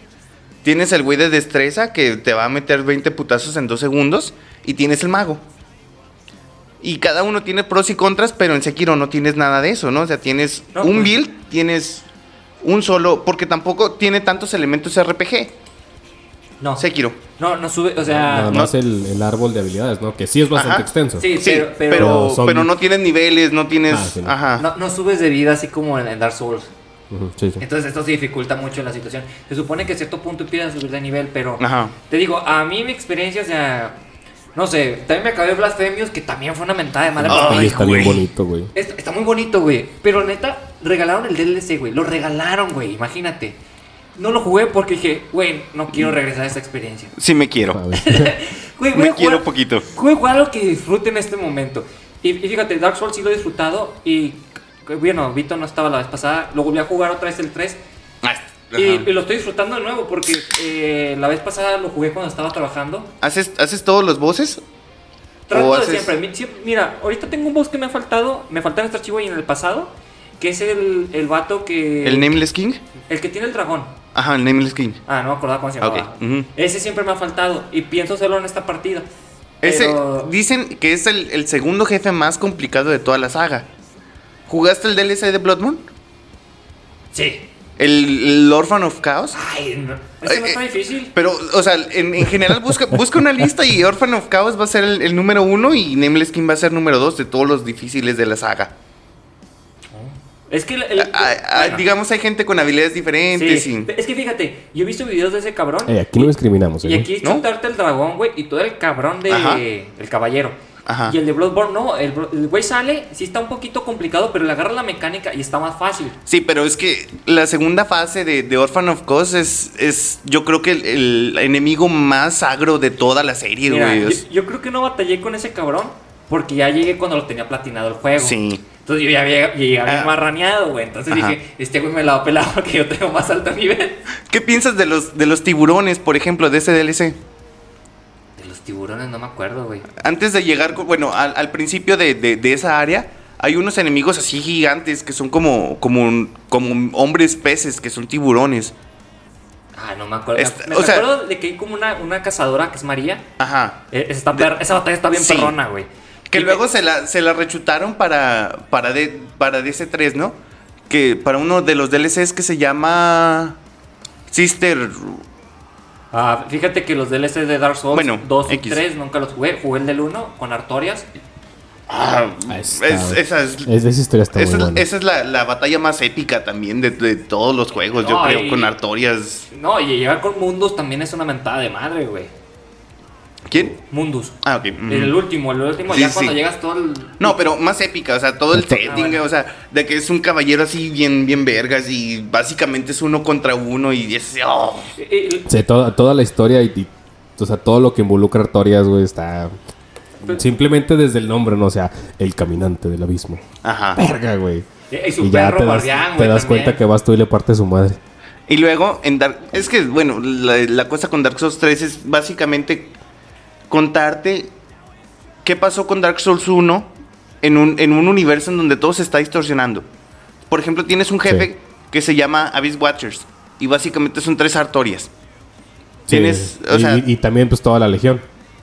Tienes el güey de destreza, que te va a meter 20 putazos en dos segundos. Y tienes el mago. Y cada uno tiene pros y contras, pero en Sekiro no tienes nada de eso, ¿no? O sea, tienes No, un pues- build, tienes un solo, porque tampoco tiene tantos elementos RPG. No, Sekiro. no, no sube, o sea... Nada no- más el, el árbol de habilidades, ¿no? Que sí es bastante Ajá. extenso. Sí, Sí, pero, pero, pero, no tienes niveles, no tienes. Ah, sí, no. Ajá. no, no subes de vida así como en, en Dark Souls. Ujú, sí, sí. Entonces esto sí dificulta mucho la situación. Se supone que a cierto punto empiezas a subir de nivel, pero... Ajá. Te digo, a mí mi experiencia, o sea... No sé, también me acabé Blasphemous, que también fue una mentada de madre. Ay, está bien güey. bonito, güey. Está, está muy bonito, güey. Pero neta, regalaron el DLC, güey. Lo regalaron, güey. Imagínate. no lo jugué porque dije, güey, no quiero regresar a esta experiencia. Sí me quiero. [LAUGHS] Güey, Me quiero poquito. A jugar algo que disfrute en este momento. Y, y fíjate, Dark Souls sí lo he disfrutado y, bueno, Vito no estaba la vez pasada, lo volví a jugar otra vez el 3 Ah, y, y lo estoy disfrutando de nuevo porque eh, la vez pasada lo jugué cuando estaba trabajando. ¿Haces, ¿Haces todos los bosses? Trato ¿O de haces- siempre. Mi- siempre- Mira, ahorita tengo un boss que me ha faltado, me falta en este archivo y en el pasado, que es el, el vato que... ¿El Nameless King? El que tiene el dragón. Ajá, el Nameless King. Ah, no me acordaba cómo se llamaba. Ujú. Ese siempre me ha faltado y pienso hacerlo en esta partida. Ese, Pero- dicen que es el, el segundo jefe más complicado de toda la saga. ¿Jugaste el DLC de Bloodborne? Sí. ¿El, el Orphan of Chaos? Ay, no, ese no Eh, está eh, difícil. Pero, o sea, en, en general busca, busca una lista y Orphan of Chaos va a ser el, el número uno y Nameless King va a ser número dos de todos los difíciles de la saga. Es que el, el- Ah, ah, bueno, digamos, hay gente con habilidades diferentes sí. y... Es que fíjate, yo he visto videos de ese cabrón. Eh, aquí no discriminamos, y ¿eh? aquí es ¿No? chutarte el dragón, güey, y todo el cabrón de Ajá. el caballero. Ajá. Y el de Bloodborne no, el güey sale, sí está un poquito complicado, pero le agarra la mecánica y está más fácil. Sí, pero es que la segunda fase de, de Orphan of Chaos es, es yo creo que el, el enemigo más agro de toda la serie, Mira, güey. yo, yo creo que no batallé con ese cabrón porque ya llegué cuando lo tenía platinado el juego. Sí. Entonces yo ya había llegado bien Ah. marraneado, güey. Entonces Ajá. dije, este güey me la va a pelar porque yo tengo más alto nivel. ¿Qué piensas de los, de los tiburones, por ejemplo, de ese DLC? De los tiburones no me acuerdo, güey. Antes de llegar, bueno, al, al principio de, de- de esa área, hay unos enemigos así gigantes que son como, como, como hombres peces, que son tiburones. Ah, no me acuerdo. Esta- me, o me sea- acuerdo de que hay como una, una cazadora que es María. Ajá. Eh, per- esa batalla está bien Sí. perrona, güey. Que Y luego me- se la, se la rechutaron para, para, de, para DC3, ¿no? Que para uno de los DLCs que se llama Sister... Ah, fíjate que los DLC de Dark Souls Bueno, 2 y X. 3 nunca los jugué. Jugué el del 1 con Artorias. Ah, es- esa es, Es- esa historia está esa muy es- buena. esa es la, la batalla más épica también de, de todos los juegos, yo creo, y- con Artorias. No, y llegar con Mundus también es una mentada de madre, güey. ¿Quién? Mundus. Ah, ok. ujú. El último, el último, Sí, ya sí. cuando llegas todo el. No, pero más épica, o sea, todo el setting, Ah, bueno. o sea, de que es un caballero así bien, bien vergas y básicamente es uno contra uno y es... oh. Eh, eh, Sí, toda, toda la historia y, y, o sea, todo lo que involucra a Artorias, güey, está... Simplemente desde el nombre, ¿no? O sea, el caminante del abismo. Ajá. Verga, güey. eh, y su Y ya perro te das, guardián, te das cuenta que vas tú y le partes su madre. Y luego, en Dark... Es que, bueno, la, la cosa con Dark Souls 3 es básicamente contarte qué pasó con Dark Souls 1 en un, en un universo en donde todo se está distorsionando. Por ejemplo, tienes un jefe Sí. que se llama Abyss Watchers y básicamente son tres Artorias. Sí, Tienes, o y, sea- y- y también, pues, toda la legión.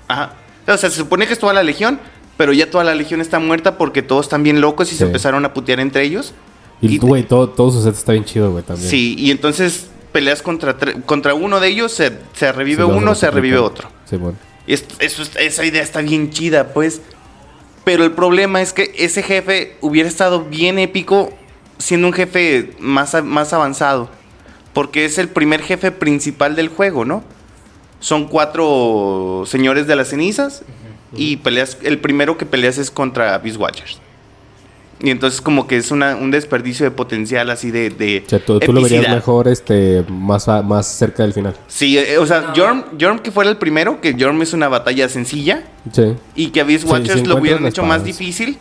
Ajá. O sea, se supone que es toda la legión, pero ya toda la legión está muerta porque todos están bien locos y Sí. se empezaron a putear entre ellos. Y, güey, todo, todo su set está bien chido, güey, también. Sí, y entonces peleas contra, contra uno de ellos, se, se revive Sí, uno, se revive otro. Sí, bueno. Es- eso esa idea está bien chida, pues. Pero el problema es que ese jefe hubiera estado bien épico siendo un jefe más, más avanzado. Porque es el primer jefe principal del juego, ¿no? Son cuatro señores de las cenizas. Y peleas, el primero que peleas es contra Beast Watchers. Y entonces como que es una- un desperdicio de potencial así de... de O sea, tú, tú lo verías mejor, este, más, a- más cerca del final. Sí, eh, o sea, No. Jorm, Jorm que fuera el primero, que Jorm es una batalla sencilla. Sí. Y que a Beast Sí, Watchers si lo hubieran hecho más difícil,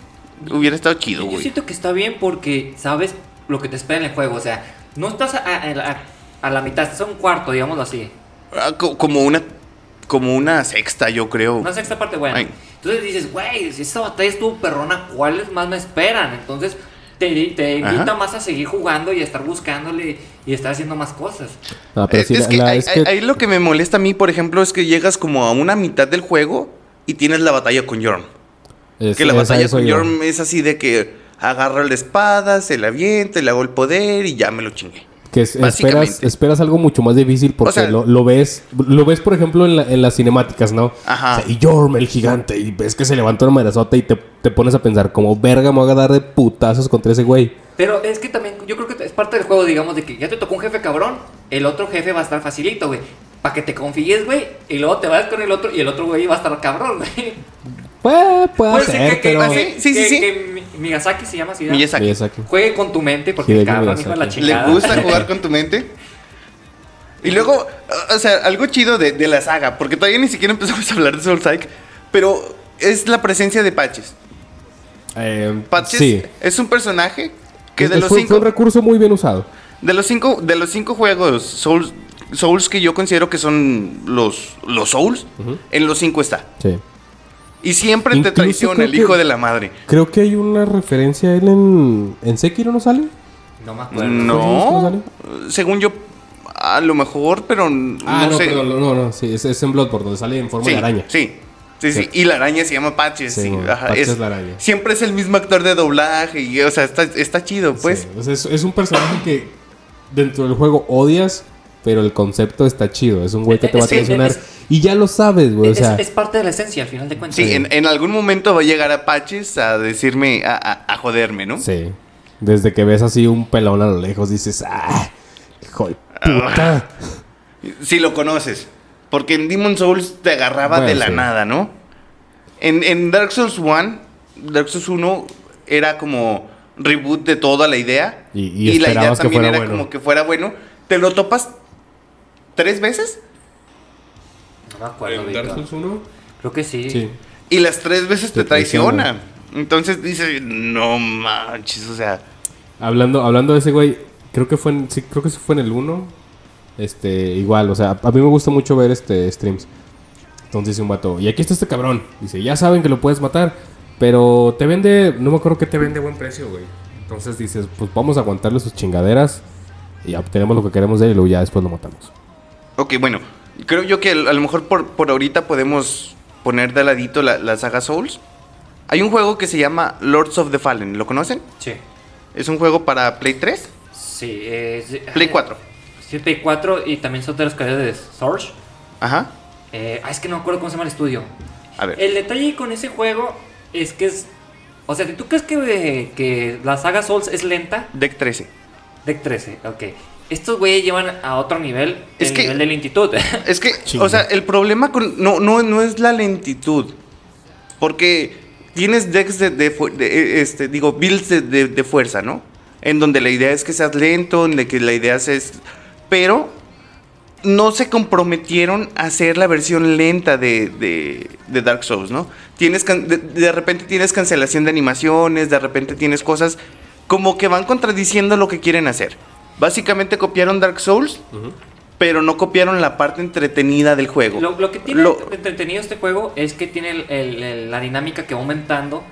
hubiera estado chido, Yo güey. siento que está bien porque sabes lo que te espera en el juego. O sea, no estás a, a- a- a la mitad, estás a un cuarto, digámoslo así. Ah, co- como una como una sexta, yo creo. Una sexta parte buena. Ay. Entonces dices, güey, si esta batalla estuvo perrona, ¿cuáles más me esperan? Entonces te, te Ajá. invita más a seguir jugando y a estar buscándole y estar haciendo más cosas. No, pero Eh, sí, es la- que, la- ahí, es que- ahí lo que me molesta a mí, por ejemplo, es que llegas como a una mitad del juego y tienes la batalla con Jorm. es- Que la batalla con. Jorm es así de que agarra la espada, se la avienta, le hago el poder y ya me lo chingué. Que es- esperas, esperas algo mucho más difícil porque O sea- lo, lo ves, lo ves por ejemplo en, la- en las cinemáticas, ¿no? Ajá. O sea, y Jorm, el gigante, y ves que se levanta una madrazota y te, te pones a pensar, como verga me voy a dar de putazos contra ese güey. Pero es que también, yo creo que es parte del juego, digamos, de que ya te tocó un jefe cabrón, el otro jefe va a estar facilito, güey. Para que te confíes, güey, y luego te vas con el otro y el otro güey va a estar cabrón, güey. Pues, puede Puede ser ser, que, que- pero... que- Sí, sí, que- sí. Miyazaki se llama así. Miyazaki. Miyazaki. Juegue con tu mente porque cabrón, hijo de la Miyazaki. ¿Le chingada. gusta jugar con tu mente? Y luego, o- sea, algo chido de, de la saga, porque todavía ni siquiera empezamos a hablar de Soul Like, pero es la presencia de Patches. Eh, Patches sí. es un personaje que Es- de los fue, cinco... fue un recurso muy bien usado. De los cinco, de los cinco juegos Souls, Souls que yo considero que son los, los Souls, en los cinco está. Sí. Y siempre te Incluso traiciona creo el que- hijo de la madre. Creo que hay una referencia a él en. ¿En Sekiro no sale? No me acuerdo. No, sale? según yo, a lo mejor, pero Ah, no, no, sé. no, no, sí, es, es en Bloodborne, donde sale en forma sí, de araña. Sí, sí, sí. Y la araña se llama Patches. Sí, sí, bueno, ajá, Patches es- la araña. Siempre es el mismo actor de doblaje. Y, o sea, está, está chido, pues. Sí, o sea, es, es un personaje que dentro del juego odias, pero el concepto está chido. Es un güey que te va a Sí, traicionar. es- y ya lo sabes, güey. O es, sea, es parte de la esencia, al final de cuentas. Sí, en, en algún momento va a llegar a Patches a decirme, a, a- a joderme, ¿no? sí. Desde que ves así un pelón a lo lejos, dices, ¡ah! ¡Hijo de puta! Si lo conoces. Porque en Demon Souls te agarraba Bueno, de la sí. nada, ¿no? En, en Dark Souls 1, Dark Souls 1 era como reboot de toda la idea. Y- y la idea también era bueno. como que fuera bueno. ¿Te lo topas tres veces? No me acuerdo, ¿En Dark. Souls 1? Creo que sí. Sí. Y las tres veces te, Te traiciona. traiciona. Entonces dices, no manches, o sea... Hablando, hablando de ese güey, creo que fue en, sí, creo que sí fue en el 1. Este, igual, o sea, a mí me gusta mucho ver este streams. Entonces dice un vato, y aquí está este cabrón. Dice, ya saben que lo puedes matar, pero te vende, no me acuerdo que te vende buen precio, güey. Entonces dices, pues vamos a aguantarle sus chingaderas y obtenemos lo que queremos de él y luego ya después lo matamos. Ok, bueno, creo yo que a lo mejor por, por ahorita podemos poner de ladito la, la saga Souls. Hay un juego que se llama Lords of the Fallen, ¿lo conocen? Sí. Es un juego para Play 3, Sí, es... Play 4. Sí, Play 4 y también son de los creadores de Source. Ajá. Eh, ah, es que no me acuerdo cómo se llama el estudio. A ver. El detalle con ese juego es que es... O sea, tú crees que, que la saga Souls es lenta, Deck 13. Deck 13, ok. Estos güeyes llevan a otro nivel Es el que- nivel de lentitud. [LAUGHS] Es que, Chinga. o sea, el problema con. No, no, no es la lentitud. Porque tienes decks de. de fu- de, eh, este, digo, builds de, de- de fuerza, ¿no? En donde la idea es que seas lento, en de que la idea es. Pero no se comprometieron a hacer la versión lenta de, de- de Dark Souls, ¿no? Tienes de repente tienes cancelación de animaciones, de repente tienes cosas como que van contradiciendo lo que quieren hacer. Básicamente copiaron Dark Souls, pero no copiaron la parte entretenida del juego. Lo, lo que tiene Lo- entretenido este juego es que tiene el- el- el- la dinámica que va aumentando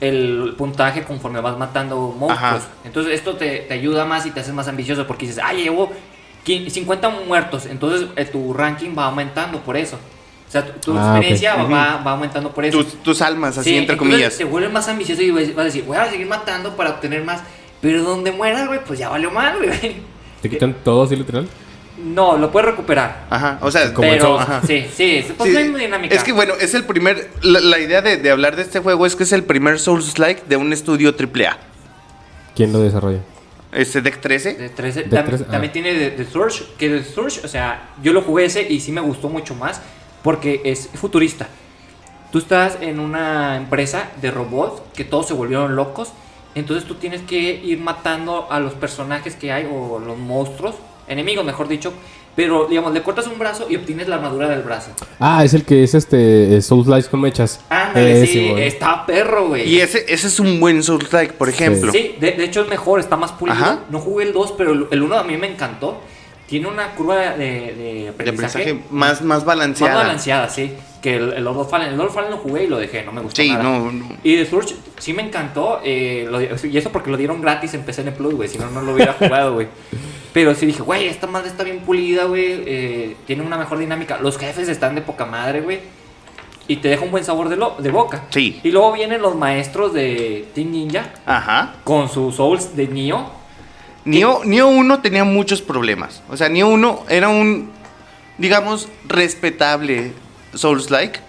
el puntaje conforme vas matando monstruos. Ajá. Entonces esto te, te ayuda más y te haces más ambicioso porque dices, ah, llevo qui- 50 muertos, entonces eh, tu ranking va aumentando por eso. O sea, tu, tu Ah, experiencia va- Ujú. va, va aumentando por eso. tus, tus almas, así Sí, entre comillas. Te vuelves más ambicioso y vas vas a decir, voy a seguir matando para obtener más. Pero donde mueras, güey, pues ya valió mal, güey. ¿Te quitan todo así literal? No, lo puedes recuperar. Ajá, o sea, Como el pero, Souls, ajá. sí, sí, pues Sí, hay dinámica. Es que bueno, es el primer. La, la idea de, de hablar de este juego es que es el primer Souls-like de un estudio AAA. ¿Quién lo desarrolla? Este Deck 13. De 13, De tam- 13, ah. También tiene de, de Surge, que de Surge, o sea, yo lo jugué ese y sí me gustó mucho más porque es futurista. Tú estás en una empresa de robots que todos se volvieron locos, entonces tú tienes que ir matando a los personajes que hay o los monstruos, enemigos mejor dicho, pero digamos, le cortas un brazo y obtienes la armadura del brazo. Ah, es el que es este eh, Souls Likes con mechas. Ándale, Ese, sí, está perro, güey. Y ese, ese es un buen Souls-like, por ejemplo. Sí, de, de hecho es mejor, está más pulido. Ajá. No jugué el 2, pero el- el 1 a mí me encantó. Tiene una curva de, de De aprendizaje, más, más más balanceada. balanceada, sí. Que el, el Lord of Fallen. El Lord of Fallen lo jugué y lo dejé, no me gustó Sí, nada. no, no. Y The Surge sí me encantó. eh, lo- y eso porque lo dieron gratis en PCN Plus, güey. Si no, no lo hubiera [LAUGHS] jugado, güey. Pero sí dije, güey, esta madre está bien pulida, güey. eh, tiene una mejor dinámica. Los jefes están de poca madre, güey. Y te deja un buen sabor de, lo- de boca. Sí. Y luego vienen los maestros de Team Ninja Ajá. con sus Souls de Nioh. Neo, Neo 1 tenía muchos problemas. O sea, Neo 1 era un, digamos, respetable Souls-like,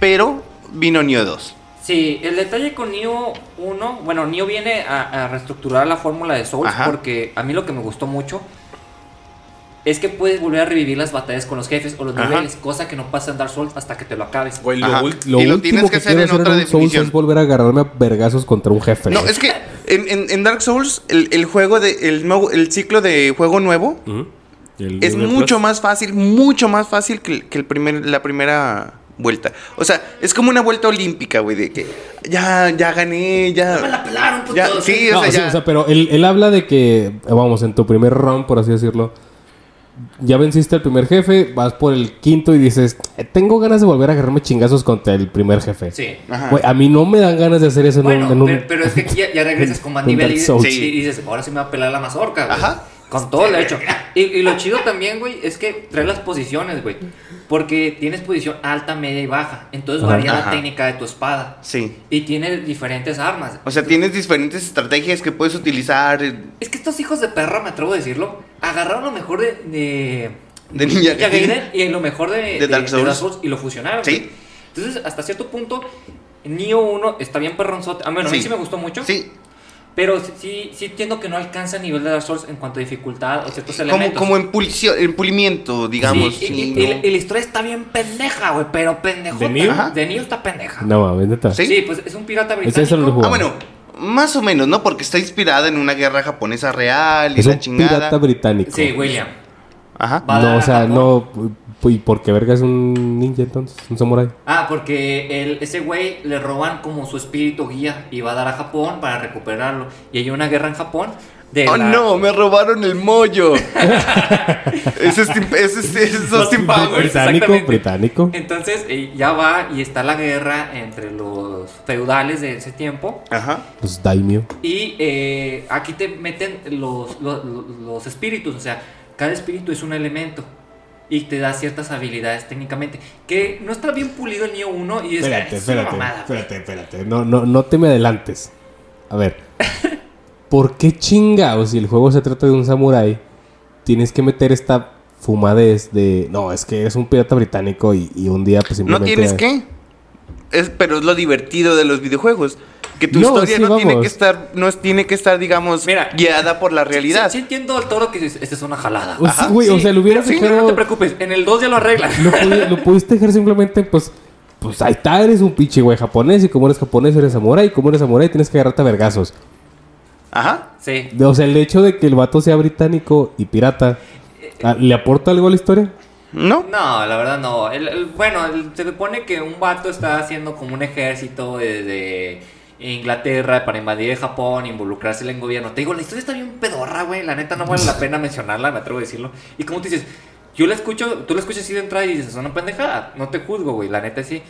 pero vino Neo 2. Sí, el detalle con Nioh 1, bueno, Nioh viene a, a reestructurar la fórmula de Souls Ajá. porque a mí lo que me gustó mucho es que puedes volver a revivir las batallas con los jefes o los Ajá. niveles, cosa que no pasa en Dark Souls hasta que te lo acabes. Güey, lo, lo Y lo último tienes que que, hacer quiero en hacer otra en un Souls definición. es volver a agarrarme a vergazos contra un jefe. No, es que [LAUGHS] en, en- en Dark Souls, el, el juego de. El, nuevo, el ciclo de juego nuevo es mucho plus. más fácil, mucho más fácil que, el- que el primer, la primera vuelta. O sea, es como una vuelta olímpica, güey, de que ya, ya gané, ya. Me la pelaron, puto. ya sí, No, o sea, sí, o sea, pero él, él habla de que, vamos, en tu primer round, por así decirlo, ya venciste al primer jefe, vas por el quinto y dices, "Eh, tengo ganas de volver a agarrarme chingazos contra el primer jefe. Sí. Ajá. Güey, a mí no me dan ganas de hacer eso en Bueno, un... en un- pero, pero es que aquí ya, ya regresas [LAUGHS] con más nivel y, y dices, ahora sí me va a pelar la mazorca. Ajá. Con todo lo hecho. [LAUGHS] Y, y lo chido también, güey, es que trae las posiciones, güey. Porque tienes posición alta, media y baja. Entonces Ajá. varía la técnica de tu espada. Sí. Y tiene diferentes armas. O sea, tienes diferentes estrategias que puedes utilizar. Es que estos hijos de perra, me atrevo a decirlo, agarraron lo mejor de. de De Ninja Gaiden. Gaiden y lo mejor de, De Dark Souls. y lo fusionaron. Sí. güey. Entonces, hasta cierto punto, Nioh 1 está bien perronzote. Ah, bueno, a mí sí me gustó mucho. Sí, Pero sí, sí, entiendo que no alcanza el nivel de Dark Souls en cuanto a dificultad o ciertos como, elementos. como en, pulicio- en pulimiento, digamos. Sí, y, sí, y- ¿no? y la- y la historia está bien pendeja, güey, pero pendejota. ¿De? Ajá. De Nioh está pendeja. No, mames, neta. Sí. Sí, pues es un pirata británico. es. Ah, bueno, más o menos, ¿no? Porque está inspirada en una guerra japonesa real y Es la un chingada. pirata británico. Sí, William. Ajá. Va a No, dar o sea, no... ¿Y por qué verga es un ninja entonces? ¿Un samurái? Ah, porque el, ese güey le roban como su espíritu guía y va a dar a Japón para recuperarlo. Y hay una guerra en Japón de Oh la- no, me robaron el mollo. [LAUGHS] ese es, ese es, Austin Powers. Británico, británico. Entonces eh, ya va y está la guerra entre los feudales de ese tiempo. Ajá. Pues daimyo. Y eh, aquí te meten los, los, los espíritus, o sea, cada espíritu es un elemento. Y te da ciertas habilidades técnicamente. Que no está bien pulido el Nioh 1 y es, Espérate, es una espérate, mamada, güey. espérate, espérate. No, no, no te me adelantes. A ver. [LAUGHS] ¿Por qué chingados si el juego se trata de un samurái tienes que meter esta fumadez de... No, es que eres un pirata británico y, y un día pues No simplemente... tienes que. Es, pero es lo divertido de los videojuegos. Que tu No, historia sí, no tiene que estar, no es- tiene que estar, digamos, Mira. guiada por la realidad. Sí, sí entiendo al toro que dices, esta es una jalada. O sea, güey, o sea, lo hubieras dejado- No te preocupes, en el 2 ya lo arreglan. Lo, pudi- [LAUGHS] lo pudiste dejar simplemente, pues... Pues ahí está, eres un pinche güey japonés y como eres japonés eres samurái y como eres samurái tienes que agarrarte a vergazos. Ajá. Sí. O sea, el hecho de que el vato sea británico y pirata, ¿ah, ¿le aporta algo a la historia? ¿No? No, la verdad no. El- el- bueno, el- se supone que un vato está haciendo como un ejército desde Inglaterra para invadir Japón, involucrarse en el gobierno. Te digo, la historia está bien pedorra, güey. La neta no vale la pena mencionarla, me atrevo a decirlo. Y como tú dices, yo la escucho, tú la escuchas así de entrada y dices, es una pendejada. No te juzgo, güey, la neta sí.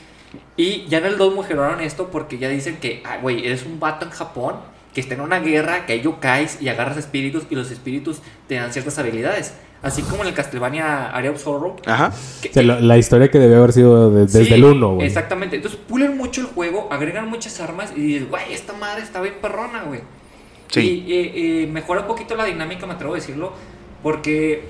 Y ya en el 2 mejoraron esto porque ya dicen que, ah, güey, eres un vato en Japón que está en una guerra, que hay yokais y agarras espíritus y los espíritus te dan ciertas habilidades. Así como en el Castlevania Area of Sorrow, Ajá. que- O sea, lo- la historia que debe haber sido de- desde Sí, el 1, güey. Exactamente. Entonces pulen mucho el juego, agregan muchas armas y dices, güey, esta madre está bien perrona, güey. Sí. Y eh, eh, mejora un poquito la dinámica, me atrevo a decirlo, porque,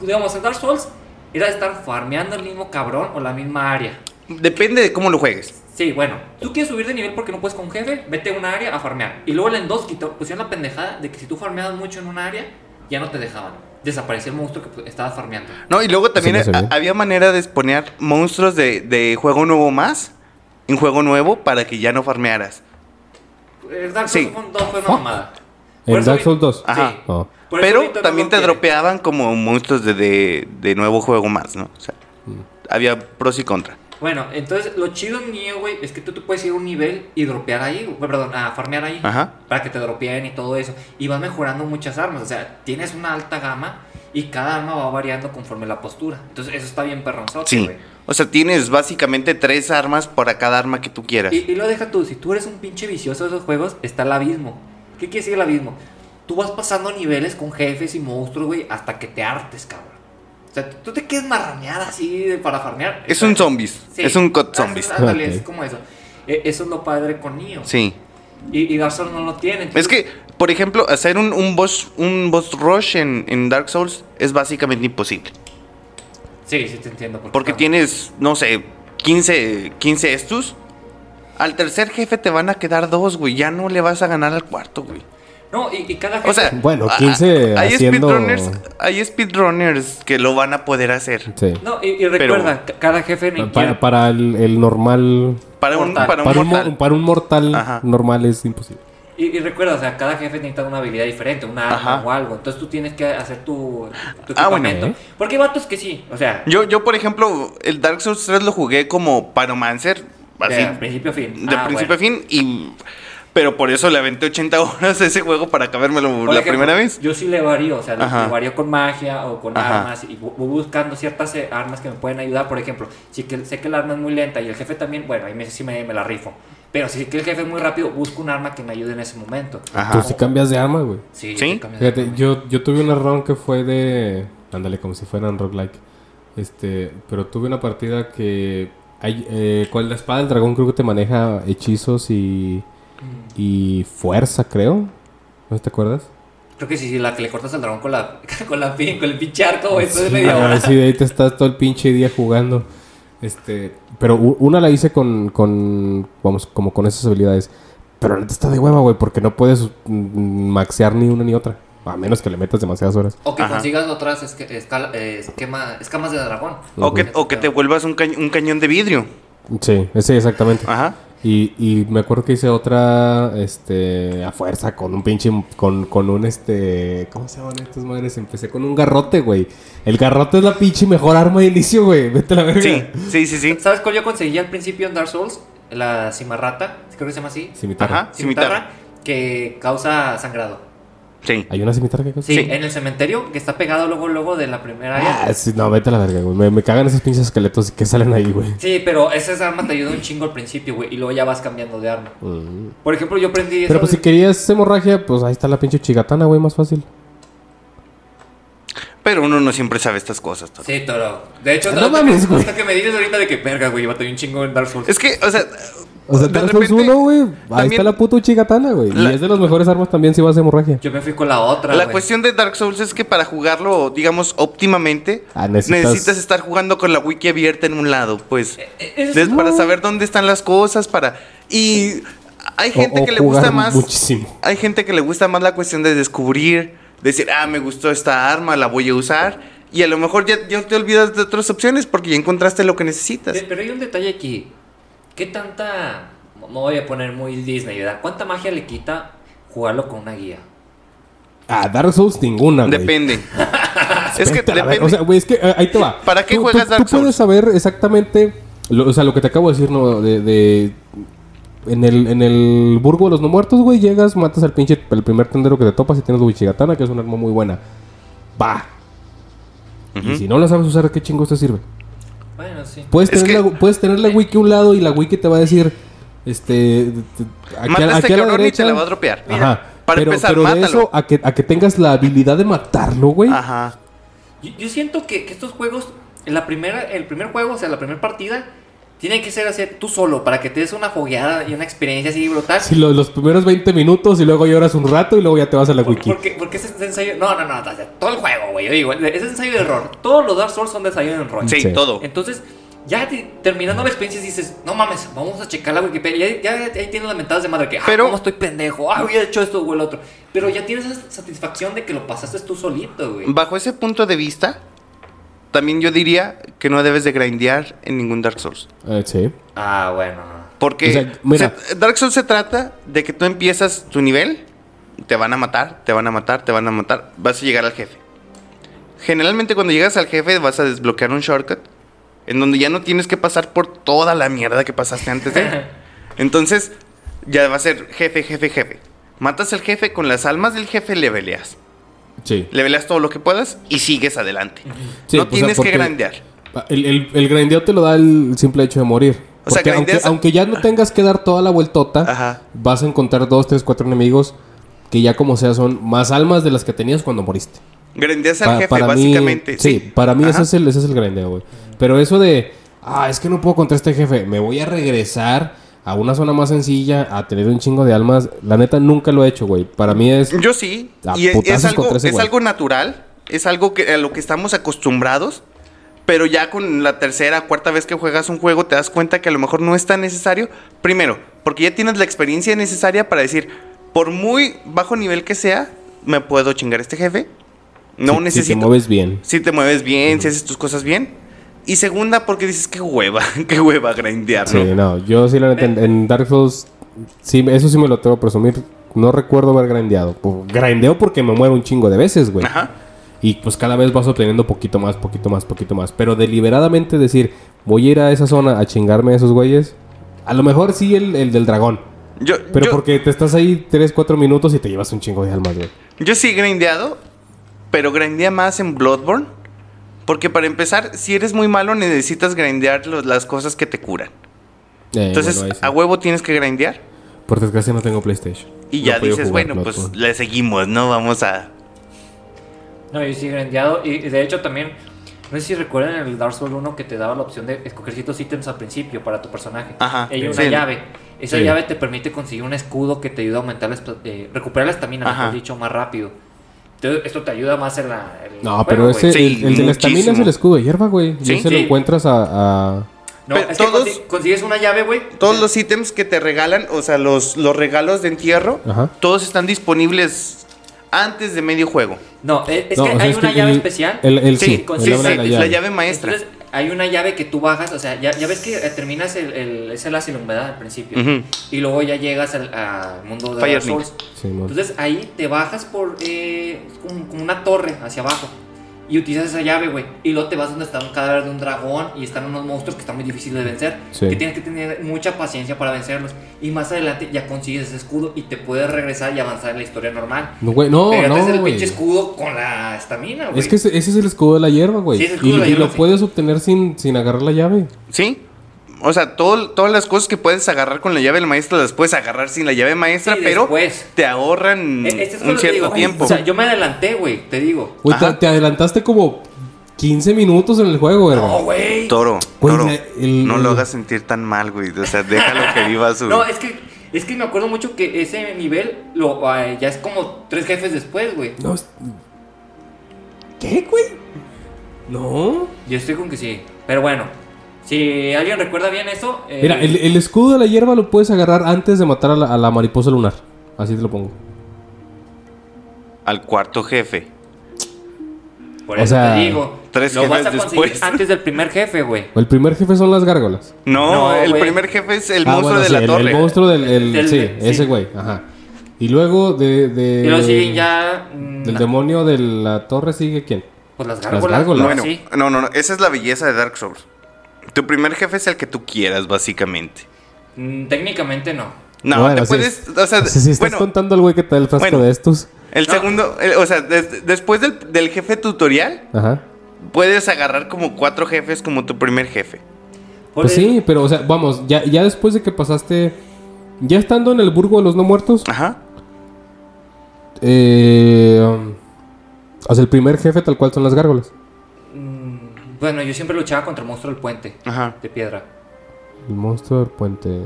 digamos, en Dark Souls era estar farmeando el mismo cabrón o la misma área. Depende de cómo lo juegues. Sí, bueno, tú quieres subir de nivel porque no puedes con jefe, vete a un área a farmear. Y luego en 2 quitó, pusieron la pendejada de que si tú farmeabas mucho en un área, ya no te dejaban. Desaparecía el monstruo que pues, estabas farmeando. No, y luego también había manera de exponer monstruos de, de juego nuevo más en juego nuevo para que ya no farmearas. Eh, Dark Sí. Souls un- 2 fue una mamada. ¿En Dark Souls 2? Ajá. Sí. Oh. Eso Pero no también te quiere. dropeaban como monstruos de, de, de nuevo juego más, ¿no? O sea, Mm. había pros y contras. Bueno, entonces lo chido en Nioh, güey, es que tú te puedes ir a un nivel y dropear ahí, perdón, a farmear ahí. Ajá. Para que te dropeen y todo eso. Y vas mejorando muchas armas. O sea, tienes una alta gama y cada arma va variando conforme la postura. Entonces, eso está bien perronzote, Sí. güey. O sea, tienes básicamente tres armas para cada arma que tú quieras. Y, y lo deja tú, si tú eres un pinche vicioso de esos juegos, está el abismo. ¿Qué quiere decir el abismo? Tú vas pasando niveles con jefes y monstruos, güey, hasta que te hartes, cabrón. Sea, tú te quedes marraneada así para farmear. Es un zombies. Sí. Es un Ah, zombies. es como eso. E- Eso es lo padre con Nioh. Sí. Y, y Dark Souls no lo tiene. entonces- Es que, por ejemplo, hacer un, un boss un boss rush en, en Dark Souls es básicamente imposible. Sí, sí te entiendo. Porque no. tienes, no sé, 15, 15 estus. Al tercer jefe te van a quedar dos, güey. Ya no le vas a ganar al cuarto, güey. No, y, y cada O sea, Bueno, a- 15 hay haciendo- speedrunners, hay speedrunners que lo van a poder hacer. Sí. No, y, y recuerda, ca- cada jefe. Para, para el, el normal... Para un, Mortal. para un Para un, mortal. mo- para un mortal Ajá. normal es imposible. Y, y recuerda, o sea, cada jefe necesita una habilidad diferente, una arma Ajá. o algo. Entonces tú tienes que hacer tu, tu Ah, bueno, equipamiento. Porque hay vatos que sí, o sea, Yo, yo, por ejemplo, el Dark Souls 3 lo jugué como Pyromancer. Así, de principio a fin. de Ah, principio bueno. a fin. Y, pero por eso le aventé 80 horas a ese juego para acabármelo Por la ejemplo, primera vez. Yo sí le varío, o sea, le- Ajá. le varío con magia o con Ajá. armas y voy buscando ciertas eh, armas que me pueden ayudar. Por ejemplo, si que, sé que el arma es muy lenta y el jefe también, bueno, ahí me, sí me, me la rifo. Pero si sé que el jefe es muy rápido, busco un arma que me ayude en ese momento. Ajá. Tú sí cambias de arma, güey. Sí, ¿Sí? de Fíjate, arma. yo, yo tuve una run que fue de. Ándale, como si fueran roguelike. Este, pero tuve una partida que. Hay, eh, con la espada del dragón creo que te maneja hechizos y. Y fuerza, creo. ¿No te acuerdas? Creo que sí, sí, la que le cortas al dragón con la [LAUGHS] con la pin, con el pinche arco, güey, después de media Ah, hora. sí, de ahí te estás todo el pinche día jugando. Este, pero una la hice con, con, vamos, como con esas habilidades. Pero la neta está de hueva, güey, porque no puedes mm, maxear ni una ni otra. A menos que le metas demasiadas horas. O que Ajá. consigas otras esque- escala- eh, esquema- escamas de dragón. O que, o que te vuelvas un, cañ- un cañón de vidrio. Sí, sí, exactamente. Ajá. Y, y me acuerdo que hice otra, este, a fuerza, con un pinche, con, con un, este, ¿cómo se llaman estas madres? Empecé con un garrote, güey. El garrote es la pinche mejor arma de inicio, güey. [LAUGHS] Vete a la verga. Sí, sí, sí, sí. ¿Sabes cuál yo conseguí al principio en Dark Souls? La cimarrata, creo que se llama así. Cimitarra. Ajá. Cimitarra. Cimitarra, que causa sangrado. Sí. ¿Hay una cimitarra que? Sí, Sí. en el cementerio, que está pegado luego, luego de la primera área. Ah, sí, no, vete a la verga, güey. Me, me cagan esos pinches esqueletos que salen ahí, güey. Sí, pero esa arma te ayuda un chingo al principio, güey, y luego ya vas cambiando de arma. Mm. Por ejemplo, yo aprendí Pero pues de- si querías hemorragia, pues ahí está la pinche chigatana, güey, más fácil. Pero uno no siempre sabe estas cosas. Toro. Sí, toro. De hecho, No hasta, mames, güey. hasta que me dices ahorita de que, verga, güey, yo un chingo en Dark Souls. Es que, o sea, O sea, Dark Souls repente, 1, güey. Ahí está la puta chigatana, güey. La- Y es de las mejores armas también si vas a hemorragia. Yo me fui con la otra, La cuestión de Dark Souls es que para jugarlo, digamos, óptimamente, Ah, necesitas- necesitas... estar jugando con la wiki abierta en un lado, pues. Eh, es- Des- para saber dónde están las cosas, para... Y hay gente O- o que le gusta más... Muchísimo. Hay gente que le gusta más la cuestión de descubrir, decir, ah, me gustó esta arma, la voy a usar. Y a lo mejor ya, ya te olvidas de otras opciones porque ya encontraste lo que necesitas. Eh, Pero hay un detalle aquí. ¿Qué tanta... Me voy a poner muy Disney, ¿verdad? ¿Cuánta magia le quita jugarlo con una guía? Ah, Dark Souls ninguna, güey. Depende. [LAUGHS] es que a depende. O sea, güey, es que eh, ahí te va. ¿Para qué Tú- juegas tú, Dark Tú puedes Souls? saber exactamente. lo- o sea, lo que te acabo de decir, ¿no? De. de- en el, en el Burgo de los No Muertos, güey, llegas, matas al pinche. El primer tendero que te topas y tienes Wichigatana, que es un arma muy buena. Va. Y si no la sabes usar, ¿qué chingos te sirve? Bueno, sí. Puedes Es tener, que- la, puedes tener la wiki a un lado y la wiki te va a decir. Este. te- Aquí, Mata a aquí este a la cabrón y derecha. te la va a dropear. Ajá. para pero, empezar, pero de eso a que, a que tengas la habilidad de matarlo, güey. Ajá. Yo, yo siento que, que estos juegos, en la primera, el primer juego, o sea, la primera partida, tiene que ser así tú solo, para que te des una fogueada y una experiencia así brutal. Sí, lo- los primeros 20 minutos y luego lloras un rato y luego ya te vas a la Por- wiki. porque, porque ese es ensayo. No, no, no, todo el juego, güey. Yo digo, ese es ensayo de error. Todos los Dark Souls son de ensayo de error. Sí, Sí. todo. Entonces, ya te- terminando la experiencia dices, no mames, vamos a checar la Wikipedia. Ya, ya, ahí tienes las mentadas de madre que, ah, Pero- cómo estoy pendejo, ah, hubiera hecho esto o el otro. Pero ya tienes esa satisfacción de que lo pasaste tú solito, güey. Bajo ese punto de vista, también yo diría que no debes de grindear en ningún Dark Souls. Eh, sí. Ah, bueno. Porque O sea, mira. se- Dark Souls se trata de que tú empiezas tu nivel, te van a matar, te van a matar, te van a matar, vas a llegar al jefe. Generalmente cuando llegas al jefe vas a desbloquear un shortcut en donde ya no tienes que pasar por toda la mierda que pasaste antes de. él. [LAUGHS] Entonces ya va a ser jefe, jefe, jefe. Matas al jefe, con las almas del jefe le peleas. Sí. Le peleas todo lo que puedas y sigues adelante. Sí, no o sea, tienes que grandear. El, el, el grindeo te lo da el simple hecho de morir. O sea, aunque, aunque ya no tengas que dar toda la vueltota, Ajá. vas a encontrar dos, tres, cuatro enemigos que ya como sea son más almas de las que tenías cuando moriste. Grandeas al Pa- jefe, para básicamente. Mí, sí, para mí ese es, el, ese es el grindeo, güey. Pero eso de, ah, es que no puedo contra este jefe, me voy a regresar a una zona más sencilla, a tener un chingo de almas. La neta nunca lo he hecho, güey. Para mí es... Yo sí. Y es, algo, ese es algo natural. Es algo que, a lo que estamos acostumbrados. Pero ya con la tercera, cuarta vez que juegas un juego, te das cuenta que a lo mejor no es tan necesario. Primero, porque ya tienes la experiencia necesaria para decir, por muy bajo nivel que sea, me puedo chingar a este jefe. No si- Si necesito. te mueves bien. Si te mueves bien, si haces tus cosas bien. Y segunda, porque dices, qué hueva, [LAUGHS] qué hueva grindear, Sí, ¿no? no, yo sí la neta en, en Dark Souls, sí, eso sí me lo tengo que presumir. no recuerdo haber grindeado. Pues, grindeo porque me muero un chingo de veces, güey. Ajá. Y pues cada vez vas obteniendo poquito más, poquito más, poquito más. Pero deliberadamente decir, voy a ir a esa zona a chingarme a esos güeyes. A lo mejor sí el, el del dragón. Yo, Pero yo, porque te estás ahí 3, 4 minutos y te llevas un chingo de almas, güey. yo sí grindeado, pero grindea más en Bloodborne. Porque para empezar, si eres muy malo, necesitas grindear los- las cosas que te curan. Eh, Entonces, bueno, ahí sí. a huevo tienes que grindear. Por desgracia no tengo PlayStation. Y No ya dices, jugar bueno, pues le seguimos, ¿no? Vamos a. No, yo sí grandeado. Y y de hecho también, no sé si recuerdan en el Dark Souls 1 que te daba la opción de escoger ciertos ítems al principio para tu personaje. Ajá, Hay una sí. llave. Esa Sí. llave te permite conseguir un escudo que te ayuda a aumentar la eh, recuperar la estamina, mejor dicho, más rápido. Entonces, esto te ayuda más en la. en No, pero ese, Sí, el, el de la estamina es el escudo de hierba, güey. Y Sí, ese lo encuentras a... a- No, Pero es que todos- consi- consigues una llave, güey. Todos los ítems que te regalan, o sea, los, los regalos de entierro, Ajá. todos están disponibles antes de medio juego. No, es, es No, que o sea, hay es una que llave el- especial. El, el sí, Sí, la la llave. llave maestra. Entonces, hay una llave que tú bajas, o sea, ya, ya ves que eh, terminas el, el, láser de humedad al principio. Y luego ya llegas al, al mundo de Fire Dark Souls. Sí, mo- Entonces ahí te bajas por eh, como, como una torre hacia abajo. Y utilizas esa llave, güey. Y luego te vas donde está un cadáver de un dragón y están unos monstruos que están muy difíciles de vencer. Sí. Que tienes que tener mucha paciencia para vencerlos. Y más adelante ya consigues ese escudo y te puedes regresar y avanzar en la historia normal. No, güey, no, Pero no, el güey. pinche escudo con la estamina, güey. Es que ese, ese es el escudo de la hierba, güey. Sí, es el escudo y de la y lo sí. puedes obtener sin, sin agarrar la llave. ¿Sí? O sea, todo- todas las cosas que puedes agarrar con la llave maestra las puedes agarrar sin la llave maestra, Sí, pero después. te ahorran este es un cierto digo. tiempo. O sea, yo me adelanté, güey, te digo. Güey, te, Ajá. te adelantaste como 15 minutos en el juego, verga. No, güey. Toro, Güey, Toro, el- no el- lo hagas sentir tan mal, güey. O sea, déjalo que viva su... [LAUGHS] No, es que, es que me acuerdo mucho que ese nivel lo, eh, ya es como tres jefes después, güey. No, es- ¿Qué, güey? No. Yo estoy con que sí. Pero bueno, si alguien recuerda bien eso. eh, Mira, el, el escudo de la hierba lo puedes agarrar antes de matar a la, a la mariposa lunar. Así te lo pongo. Al cuarto jefe. Por o eso sea, te digo. tres lo vas a después. antes del primer jefe, güey. El primer jefe son las gárgolas. No, No, el primer jefe es el Ah, monstruo bueno, de sí, la el, torre. el monstruo del... el- Del- sí, sí. ese güey. Ajá. Y luego de... de- Y luego siguen ya. mm, Del demonio de la torre sigue quién? Pues las Las gárgolas. gárgolas. Bueno, sí. no, no, no. Esa es la belleza de Dark Souls. Tu primer jefe es el que tú quieras, básicamente. Mm, técnicamente no. No, Bueno, te puedes... O sea, Si, si estás bueno, contando al güey que te da el frasco bueno. de estos. el No. segundo... el- o sea, des- después del, del jefe tutorial, Ajá. puedes agarrar como cuatro jefes como tu primer jefe. Pues sí, pero o sea, vamos, ya, ya después de que pasaste... Ya estando en el burgo de los no muertos, Ajá. eh, um, o sea, el primer jefe tal cual son las gárgolas. Bueno, yo siempre luchaba contra el monstruo del puente Ajá. de piedra. El monstruo del puente.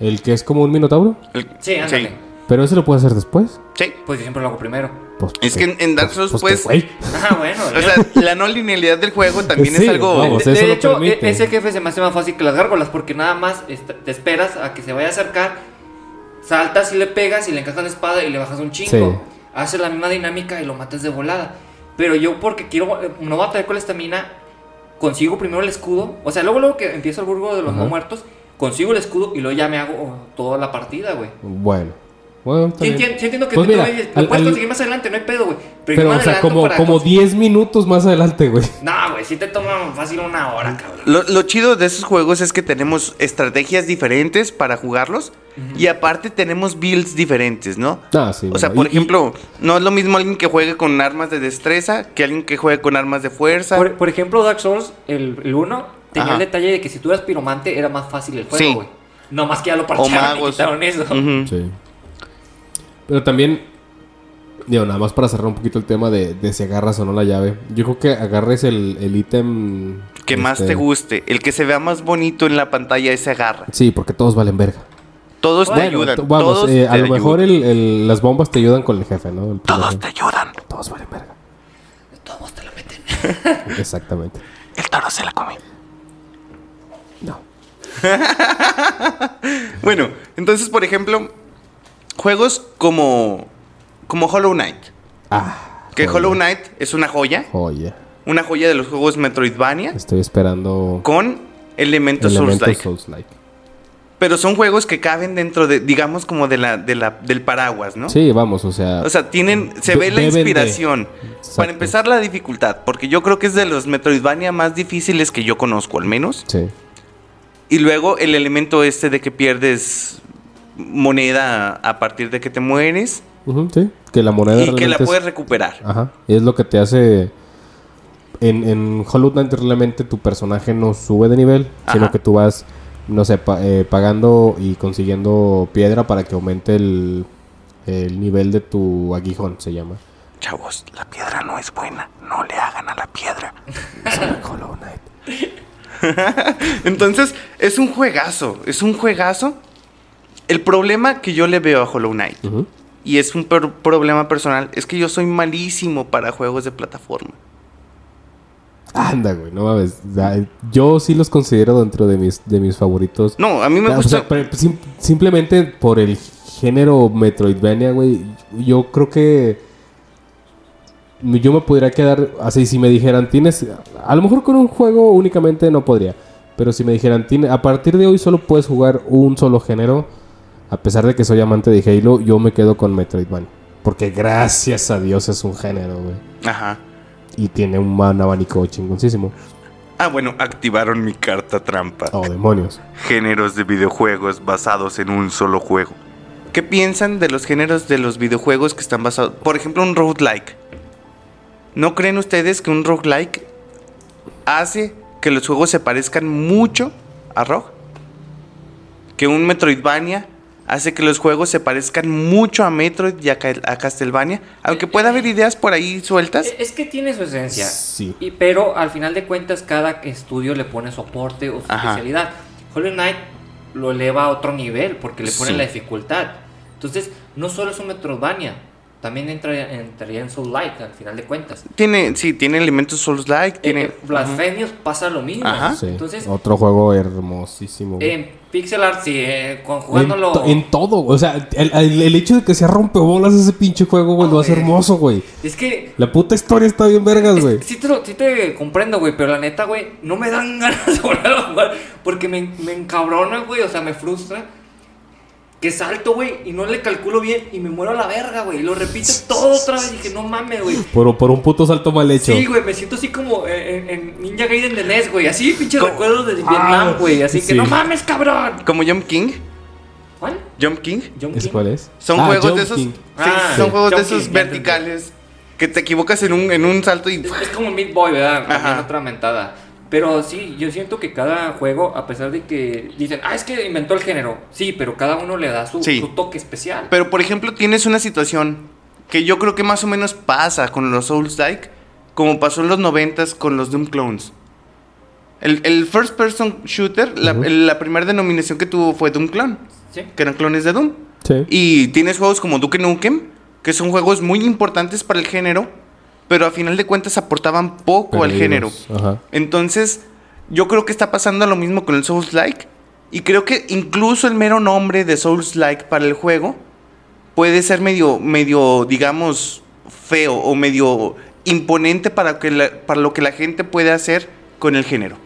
El que es como un minotauro. El- Sí, ándale. Pero ese lo puedes hacer después. Sí. Pues yo siempre lo hago primero. Pues, Es que en, en Dark Souls, pues, pues... que, [LAUGHS] güey. Ah, bueno. o sea, la no linealidad del juego también Sí, es algo... vamos. de, eso de lo hecho, permite. e- ese jefe se me hace más fácil que las gárgolas porque nada más te esperas a que se vaya a acercar, saltas y le pegas y le encajas la espada y le bajas un chingo. Sí. Haces la misma dinámica y lo matas de volada. Pero yo porque quiero, eh, no batallar con la estamina, consigo primero el escudo. O sea, luego, luego que empiezo el burgo de los Ajá. no muertos, consigo el escudo y luego ya me hago toda la partida, güey. Bueno. Bueno, Sí, entiendo, sí entiendo que Pues tú mira, al- lo puedes al- conseguir más adelante, no hay pedo, güey. Pero, o sea, como, como cons- 10 minutos más adelante, güey. No, güey, sí te toma fácil una hora, cabrón. Lo, lo chido de esos juegos es que tenemos estrategias diferentes para jugarlos y aparte tenemos builds diferentes, ¿no? Ah, sí. O sea, por y- ejemplo, no es lo mismo alguien que juegue con armas de destreza que alguien que juegue con armas de fuerza. Por, por ejemplo, Dark Souls, el 1, tenía Ajá. el detalle de que si tú eras piromante era más fácil el Sí. juego, güey. No más que ya lo parcharon y magos. quitaron eso. Sí. Pero también, digo, nada más para cerrar un poquito el tema de, de si agarras o no la llave. Yo creo que agarres el el ítem. Que más este, te guste. El que se vea más bonito en la pantalla ese agarra. Sí, porque todos valen verga. Todos te ayudan. t- Vamos, todos eh, a lo mejor el- el- las bombas te ayudan con el jefe, ¿no? El Todos jefe. te ayudan. Todos valen verga. Todos te lo meten. [LAUGHS] Exactamente. El toro se la come. No. [LAUGHS] Bueno, entonces, por ejemplo, juegos como, como Hollow Knight. Ah. Que joya, Hollow Knight es una joya. Joya. Una joya de los juegos Metroidvania Estoy esperando con elementos elementos Souls-like. Souls-like. pero son juegos que caben dentro de, digamos, como de la, de la, del paraguas, ¿no? Sí, vamos, o sea. O sea, tienen, se ve la de. inspiración. Para empezar, la dificultad, porque yo creo que es de los Metroidvania más difíciles que yo conozco, al menos. sí. Y luego el elemento este de que pierdes moneda a partir de que te mueres sí. Que la moneda y que la es- puedes recuperar. Ajá. Y es lo que te hace. En, en Hollow Knight realmente tu personaje no sube de nivel, sino que tú vas, no sé, pa- eh, pagando y consiguiendo piedra para que aumente el, el nivel de tu aguijón, se llama. Chavos, la piedra no es buena. No le hagan a la piedra. [LAUGHS] Hollow Knight. [LAUGHS] Entonces, es un juegazo. Es un juegazo. El problema que yo le veo a Hollow Knight, y es un per- problema personal, es que yo soy malísimo para juegos de plataforma. Anda, güey, no mames. Yo sí los considero dentro de mis, de mis favoritos. No, a mí me o gusta. sea, sim- simplemente por el género Metroidvania, güey. Yo creo que yo me podría quedar así si me dijeran, tienes, a lo mejor con un juego únicamente no podría, pero si me dijeran, "Tiene- a partir de hoy solo puedes jugar un solo género, a pesar de que soy amante de Halo, yo me quedo con Metroidvania. Porque gracias a Dios es un género, güey. Ajá. Y tiene un, un abanico chingoncísimo. Ah, bueno, activaron mi carta trampa. Oh, demonios. Géneros de videojuegos basados en un solo juego. ¿Qué piensan de los géneros de los videojuegos que están basados? Por ejemplo, un roguelike. ¿No creen ustedes que un roguelike hace que los juegos se parezcan mucho a Rogue? Que un Metroidvania hace que los juegos se parezcan mucho a Metroid y a, Ca- a Castlevania. Aunque pueda haber ideas por ahí sueltas. E- Es que tiene su esencia. Sí. Y, pero al final de cuentas, cada estudio le pone su aporte o su Ajá. especialidad. Hollow Knight lo eleva a otro nivel porque le pone Sí. la dificultad. Entonces, no solo es un Metroidvania, también entra, entraría en Soul Like al final de cuentas. Tiene, sí, tiene elementos Souls-like, tiene... Eh, Blasphemous pasa lo mismo. Ajá. Sí. Entonces, Otro juego hermosísimo. güey. en Pixel Art, sí, eh, con- En, jugándolo. to- en todo, o sea, el, el- el hecho de que sea rompeolas ese pinche juego, güey, lo hace güey. hermoso, güey. Es que La puta historia está bien vergas, güey. Sí te, lo- sí te comprendo, güey, pero la neta, güey, no me dan [LAUGHS] ganas de volver a jugar porque me, me encabrona, güey, o sea, me frustra. Que salto, güey, y no le calculo bien y me muero a la verga, güey. Y lo repito todo otra vez y dije, no mames, güey. Por, por un puto salto mal hecho. Sí, güey, me siento así como en, en Ninja Gaiden de NES, güey. Así, pinche ¿Cómo? recuerdos de Vietnam, güey. Así sí. que no mames, cabrón. Como Jump King. ¿Cuál? Jump King. ¿Es King? cuál es? Son Ah, juegos Jump de esos. King. sí, Ah, son sí. juegos de Jump esos King, verticales. Que te equivocas en un, en un salto y. Es, es como Meat Boy, ¿verdad? Ajá. otra mentada. Pero sí, yo siento que cada juego, a pesar de que dicen, ah, es que inventó el género. Sí, pero cada uno le da su, Sí. su toque especial. Pero por ejemplo, tienes una situación que yo creo que más o menos pasa con los Souls-like, como pasó en los 90s con los Doom Clones. El, el first person shooter, la, Ujú. el- la primera denominación que tuvo fue Doom Clone, Sí. que eran clones de Doom. Sí. Y tienes juegos como Duke Nukem, que son juegos muy importantes para el género, pero a final de cuentas aportaban poco al género. Ajá. Entonces, yo creo que está pasando lo mismo con el Souls Like. Y creo que incluso el mero nombre de Souls Like para el juego puede ser medio, medio, digamos, feo o medio imponente para, que la- para lo que la gente puede hacer con el género.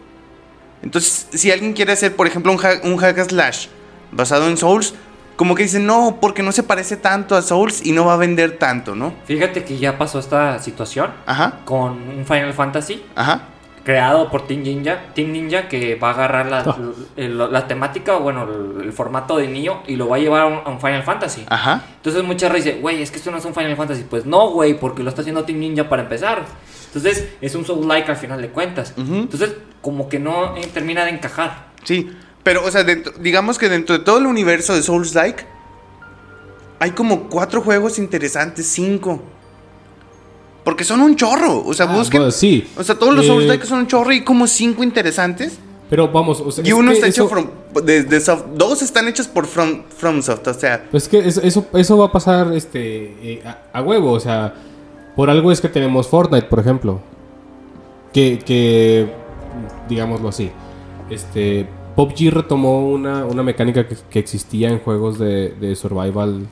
Entonces, si alguien quiere hacer, por ejemplo, un, ha- un hack slash basado en Souls, como que dicen, no, porque no se parece tanto a Souls y no va a vender tanto, ¿no? Fíjate que ya pasó esta situación Ajá, con un Final Fantasy ajá. creado por Team Ninja, Team Ninja que va a agarrar la, el- la temática, bueno, el, el formato de Nioh y lo va a llevar a un, a un Final Fantasy. Ajá. Entonces mucha raza dice, güey, es que esto no es un Final Fantasy. Pues no, güey, porque lo está haciendo Team Ninja para empezar. Entonces es un Soul-like al final de cuentas. Entonces como que no eh, termina de encajar. Sí, pero, o sea, dentro- digamos que dentro de todo el universo de Souls Like, hay como cuatro juegos interesantes, cinco. Porque son un chorro. O sea, Ah, busquen. bueno, sí. O sea, todos los Eh, Souls Like son un chorro y como cinco interesantes. Pero vamos, o sea, Y uno está hecho eso- from- de, de soft- Dos están hechos por From, FromSoft. O sea, Pues que eso, eso, eso va a pasar este, eh, a, a huevo, o sea, por algo es que tenemos Fortnite, por ejemplo. Que, que digámoslo así, este, PUBG retomó una, una mecánica que, que existía en juegos de, de survival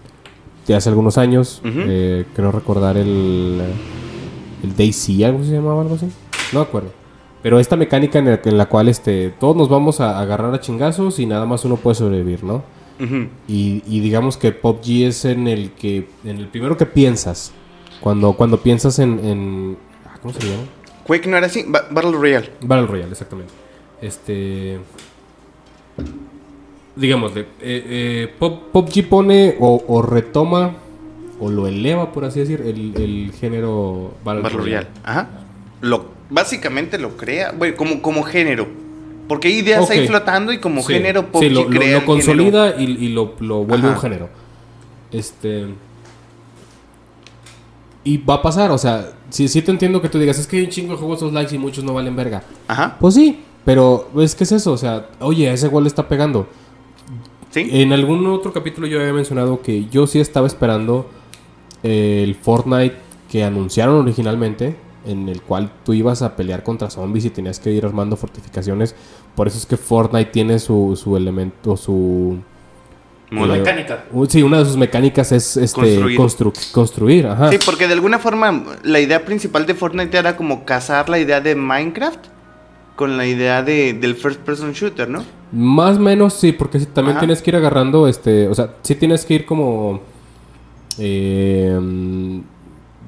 de hace algunos años. Eh, creo recordar el, el DayZ, algo se llamaba, algo así. No me acuerdo. Pero esta mecánica en la, en la cual este, todos nos vamos a agarrar a chingazos y nada más uno puede sobrevivir, ¿no? Y, y digamos que PUBG es en el que en el primero que piensas cuando cuando piensas en, en ah, ¿cómo se llama? Quake no era así, Ba- Battle Royale. Battle Royale, exactamente. Este digamos, de- eh, eh, Pub- PUBG pone o, o retoma o lo eleva, por así decir, el, el género Battle, Battle Royale. Royale. Ajá. Lo, básicamente lo crea, bueno, como, como género. Porque hay ideas ahí flotando y como Sí, género sí, PUBG lo, lo- crea lo género. consolida y, y lo, lo vuelve Ajá. un género. Este. Y va a pasar, o sea, sí, sí te entiendo que tú digas, es que hay un chingo de juegos dos likes y muchos no valen verga. Ajá. Pues sí, pero es que es eso, o sea, oye, ese le está pegando. Sí. En algún otro capítulo yo había mencionado que yo sí estaba esperando el Fortnite que anunciaron originalmente, en el cual tú ibas a pelear contra zombies y tenías que ir armando fortificaciones. Por eso es que Fortnite tiene su, su elemento, su... Eh, Mecánica. sí, una de sus mecánicas es este, Construir. construir. construir, ajá. Sí, porque de alguna forma la idea principal de Fortnite era como casar la idea de Minecraft con la idea de, del first person shooter, ¿no? Más o menos sí, porque también Ajá. tienes que ir agarrando, este, o sea, sí tienes que ir como eh,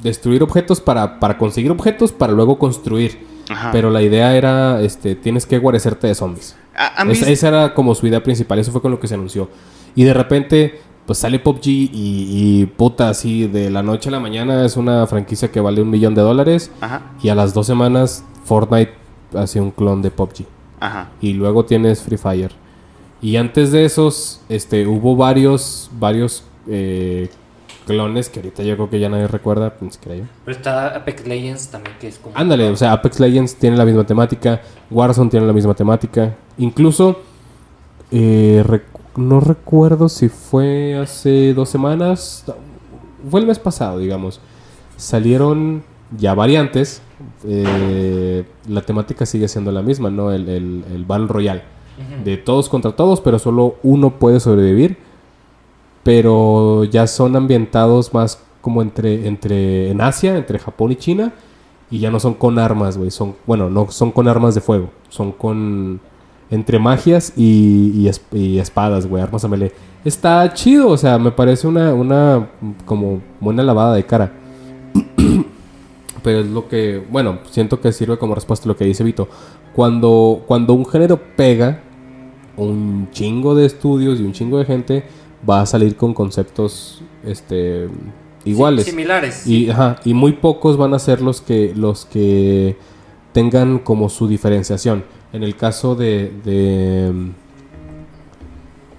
destruir objetos para, para conseguir objetos para luego construir. Ajá. Pero la idea era, este, tienes que guarecerte de zombies. ¿Ha- ¿Han Esa, visto- esa era como su idea principal, eso fue con lo que se anunció. Y de repente, pues sale PUBG y, y puta, así de la noche a la mañana es una franquicia que vale un millón de dólares. Ajá, Y a las dos semanas Fortnite hace un clon de PUBG ajá. y luego tienes Free Fire. Y antes de esos, este, hubo varios, varios eh, clones que ahorita yo creo que ya nadie recuerda, ni siquiera yo. Pero está Apex Legends también, que es como. Ándale, o sea, Apex Legends tiene la misma temática, Warzone tiene la misma temática. Incluso, eh, rec- no recuerdo si fue hace dos semanas, fue el mes pasado, digamos. Salieron ya variantes, eh, la temática sigue siendo la misma, ¿no? El, el, el Battle Royale. De todos contra todos, pero solo uno puede sobrevivir. Pero ya son ambientados más como entre, entre en Asia, entre Japón y China. Y ya no son con armas, güey. Son, bueno, no son con armas de fuego. Son con. Entre magias y, y, es- y espadas, güey. Armas a melee. Está chido, o sea, me parece una, una como buena lavada de cara. [CLEARS THROAT] Pero es lo que, bueno, siento que sirve como respuesta a lo que dice Vito. Cuando, cuando un género pega, un chingo de estudios y un chingo de gente va a salir con conceptos este, iguales. Similares. Y, ajá, y muy pocos van a ser los que, los que tengan como su diferenciación. En el caso de, de,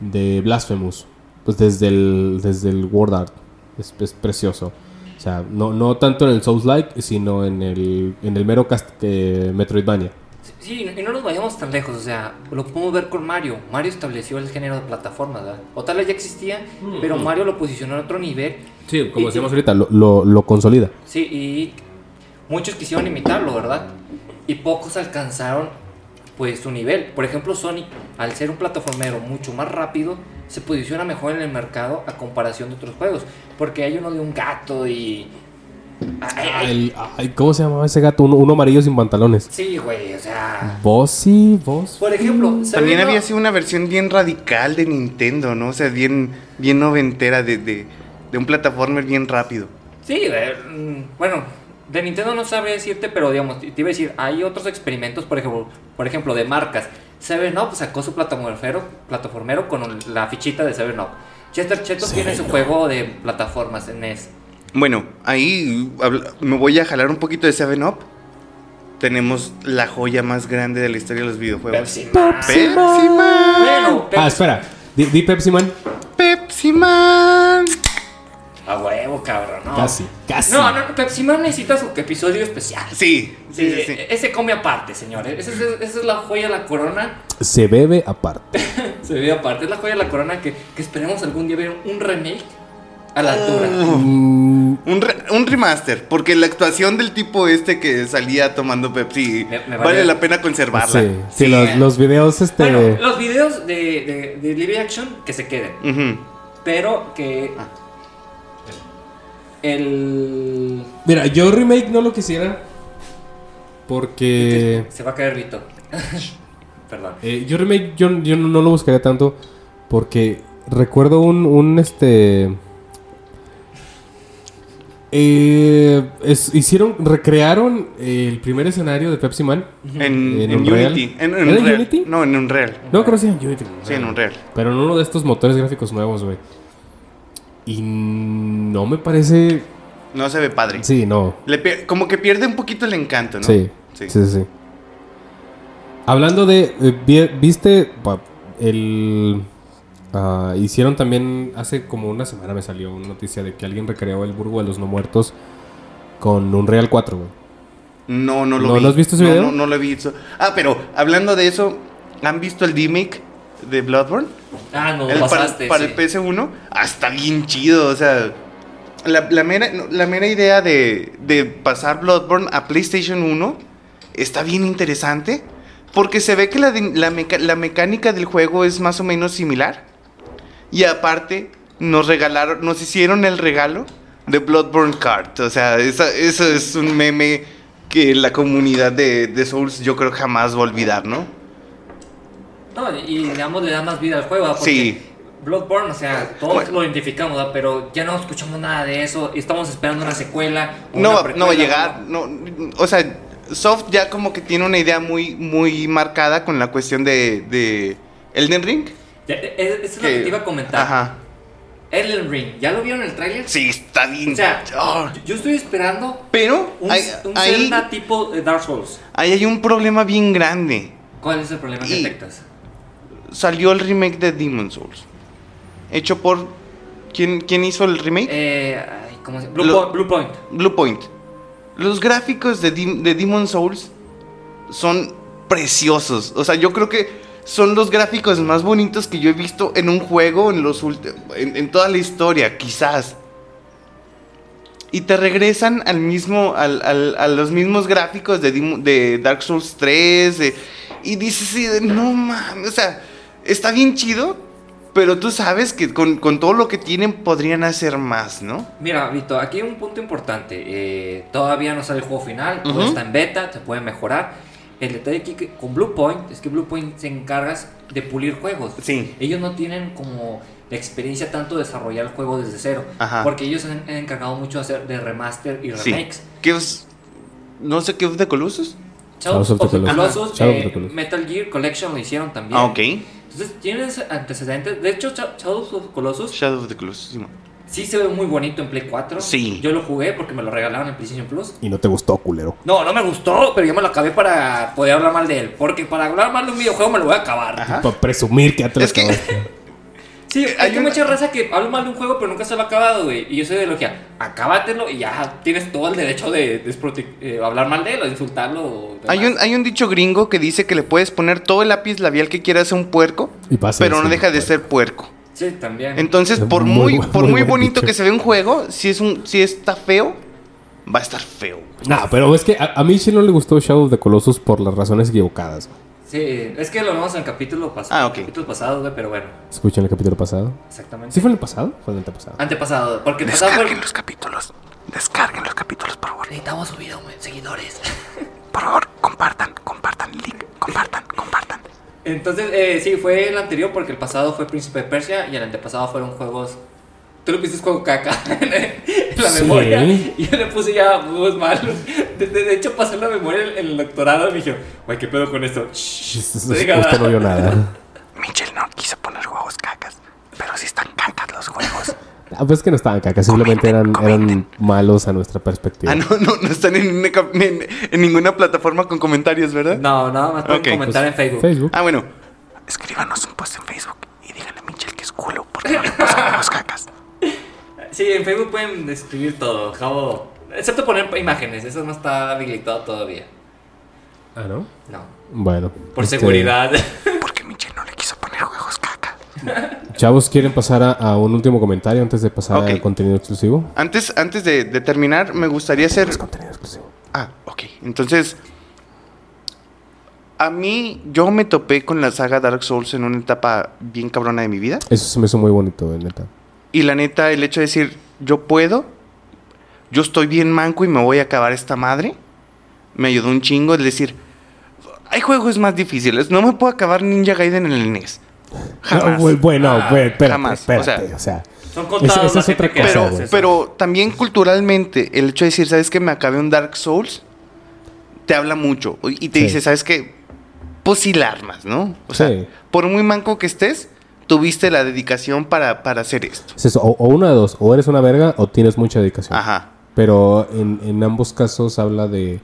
de Blasphemous, pues desde el, desde el Word Art es, es precioso. O sea, no, no tanto en el Souls-like, sino en el, en el mero cast eh, Metroidvania. Sí, y no nos vayamos tan lejos, o sea, lo podemos ver con Mario. Mario estableció el género de plataformas, ¿verdad? O tal vez ya existía, pero Mario lo posicionó en otro nivel. Sí, como Y- decíamos ahorita, lo, lo, lo consolida. Sí, y muchos quisieron imitarlo, ¿verdad? Y pocos alcanzaron pues su nivel. Por ejemplo, Sonic, al ser un plataformero mucho más rápido, se posiciona mejor en el mercado a comparación de otros juegos. Porque hay uno de un gato y... Ay, ay, El- ay, ¿Cómo se llamaba ese gato? Uno, uno amarillo sin pantalones. Sí, güey, o sea... Bossy, Boss. Por ejemplo, También sabiendo- había sido una versión bien radical de Nintendo, ¿no? O sea, bien, bien noventera de, de, de un plataformer bien rápido. Sí, eh, mm, bueno, de Nintendo no sabe decirte, pero digamos, te iba a decir, hay otros experimentos, por ejemplo, por ejemplo de marcas. Seven Up sacó su plataformero, plataformero con la fichita de Seven Up. Chester Chetos tiene su juego de plataformas en NES. Bueno, ahí me voy a jalar un poquito de 7-Up. Tenemos la joya más grande de la historia de los videojuegos. Pepsi Man. Pepsi Man. Bueno, Pepsi- Ah, espera. Di, di Pepsi Man. Pepsi Man. A huevo, cabrón, no. Casi, casi. No, no, Pepsi Man necesita su episodio especial. Sí, sí, sí. sí. Ese come aparte, señores. Esa es, esa es la joya de la corona. Se bebe aparte. [LAUGHS] Se ve aparte. Es la joya de la corona que, que esperemos algún día ver un remake a la altura. Un, re- un remaster, porque la actuación del tipo este que salía tomando Pepsi Me- me vale vale- la pena conservarla. sí, sí, Sí, los, los videos, este. Bueno, los videos de, de, de live action que se queden. Pero que. El. Mira, yo remake no lo quisiera. Porque Se va a caer Vito. [LAUGHS] Perdón. eh, yo remake yo, yo no lo buscaría tanto porque recuerdo un, un este eh, es- hicieron recrearon el primer escenario de Pepsi Man. En, ¿En en Unreal? Unity. En, en ¿Era en Unreal. Unity? No, en Unreal. No, creo que sí en Unity. Sí, en Unreal. Pero en uno de estos motores gráficos nuevos, güey. Y no me parece. No se ve padre. Sí, no. Le como que pierde un poquito el encanto, ¿no? Sí, sí, sí, sí. Hablando de. eh, vi- ¿Viste? El. ah, hicieron también. Hace como una semana me salió una noticia de que alguien recreó el Burgo de los No Muertos con un Real 4, güey. No, no lo ¿No vi. lo has visto ese no, video? No, no lo he visto. Ah, pero hablando de eso, ¿han visto el remake de Bloodborne? Ah, no, El- para, pasaste. para sí. el PS1. Ah, está bien chido. O sea, la, la mera, no, la mera idea de, de pasar Bloodborne a PlayStation 1 está bien interesante. Porque se ve que la, din- la, meca- la mecánica del juego es más o menos similar. Y aparte, nos regalaron, nos hicieron el regalo de Bloodborne Card. O sea, eso es un meme que la comunidad de, de Souls yo creo jamás va a olvidar, ¿no? No, y digamos le da más vida al juego. Porque Sí. Bloodborne, o sea, todos Bueno. lo identificamos, ¿verdad? pero ya no escuchamos nada de eso. y Estamos esperando una secuela. No, una va- no va a llegar. No, o sea, Soft ya como que tiene una idea muy, muy marcada con la cuestión de, de Elden Ring. Ya, e- e- Eso es lo que te iba a comentar. Ajá. Elden Ring, ¿ya lo vieron en el tráiler? Sí, está bien. O sea, Oh. yo- estoy esperando Pero un, hay, un Zelda tipo de Dark Souls. ahí hay un problema bien grande. ¿Cuál es el problema que detectas? Salió el remake de Demon Souls. Hecho por... ¿Quién, quién hizo el remake? Eh, ¿cómo se Blue, Lo- Po- Blue Point. Blue Point. Los gráficos de, Dim- de Demon Souls son preciosos. O sea, yo creo que son los gráficos más bonitos que yo he visto en un juego en, los en, en toda la historia, quizás. Y te regresan al mismo, al- al- a los mismos gráficos de, Dim- de Dark Souls 3. de- y dices, no mames, o sea, está bien chido, pero tú sabes que con, con todo lo que tienen podrían hacer más, ¿no? Mira, Vito, aquí hay un punto importante. Eh, todavía no sale el juego final, todo está en beta, se puede mejorar. El detalle aquí que- con Blue Point es que Blue Point se encarga de pulir juegos. Sí. Ellos no tienen como la experiencia tanto de desarrollar el juego desde cero. Ajá. Porque ellos se han, han encargado mucho de hacer de remaster y Sí. remakes. ¿Qué es? No sé qué es de Colossus. Shadows Shadows of the of the Colossus. Colossus, Shadow eh, Colossus. Metal Gear Collection lo hicieron también. Ah, ok. Entonces tienes antecedentes. De hecho, Sha- Shadows of the Colossus Shadow of the Colossus. sí, se ve muy bonito en Play 4. Sí. Yo lo jugué porque me lo regalaron en PlayStation Plus. Y no te gustó, culero. No, no me gustó, pero yo me lo acabé para poder hablar mal de él. Porque para hablar mal de un videojuego me lo voy a acabar. Ajá. Para presumir que ya te lo Es que-. Sí, Hay hay que una- mucha raza que habla mal de un juego, pero nunca se lo ha acabado, güey. Y yo soy de logia. Acábatelo y ya tienes todo el derecho de, eh, hablar mal de él o insultarlo. o. Hay un, hay un dicho gringo que dice que le puedes poner todo el lápiz labial que quieras a un puerco, Y pasa pero no deja de puerco. ser puerco. Sí, también. Entonces, Es por muy por muy bonito dicho. que se ve un juego, si es un, si está feo, va a estar feo. Nah, pero es que a, a mí sí no le gustó Shadow of the Colossus por las razones equivocadas. güey. Sí, es que lo hablamos en el capítulo pasado. Ah, ok. Capítulos pasados, güey, pero bueno, Escuchen el capítulo pasado. exactamente. ¿Sí fue en el pasado? Fue en el antepasado. Antepasado, porque el pasado fue... Descarguen los capítulos. Descarguen los capítulos, por favor. Necesitamos subir güey, seguidores. [LAUGHS] Por favor, compartan, compartan, link, compartan, compartan. Entonces, eh, sí, fue el anterior porque el pasado fue Príncipe de Persia y el antepasado fueron juegos. Tú le pusiste juego caca [LAUGHS] en la Sí. memoria y yo le puse ya juegos malos. De, de- de hecho, pasé la memoria en, en el doctorado y me dije, güey, ¿qué pedo con esto? Shh, Usted no vio nada. [LAUGHS] Michel no quiso poner juegos cacas, pero sí están cacas los juegos. Ah, pues es que no estaban caca, simplemente eran, eran malos a nuestra perspectiva. ah, no, no, no están en, una en- en ninguna plataforma con comentarios, ¿verdad? No, nada más pueden Ok, comentar Pues, en Facebook. Facebook. Ah, bueno. Escríbanos un post en Facebook y díganle a Michel que es culo porque no le puso juegos cacas. Sí, en Facebook pueden escribir todo, acabo- excepto poner imágenes, eso no está habilitado todavía. Ah, ¿no? No, Bueno. por este, seguridad. [LAUGHS] Porque Michel no le quiso poner juegos cacas. Chavos, ¿quieren pasar a, a un último comentario antes de pasar al contenido exclusivo? Antes, antes de, de terminar, me gustaría hacer. Contenido exclusivo. Ah, ok. Entonces, a mí, yo me topé con la saga Dark Souls en una etapa bien cabrona de mi vida. Eso se me hizo muy bonito, neta. Y la neta, el hecho de decir, yo puedo, yo estoy bien manco y me voy a acabar esta madre, me ayudó un chingo. Es decir, hay juegos más difíciles. No me puedo acabar Ninja Gaiden en el NES. Jamás. No, bueno, Ah, espérate, jamás. espérate. O O sea, Son es otra cosa, hace Pero, también culturalmente, el hecho de decir, ¿sabes que me acabé un Dark Souls? Te habla mucho. Y te Sí. dice, ¿sabes qué? Pues sí la armas, ¿no? O sea, por muy manco que estés, tuviste la dedicación para, para hacer esto. es eso, o, o una de dos, o eres una verga o tienes mucha dedicación. Ajá. Pero en, en ambos casos habla de...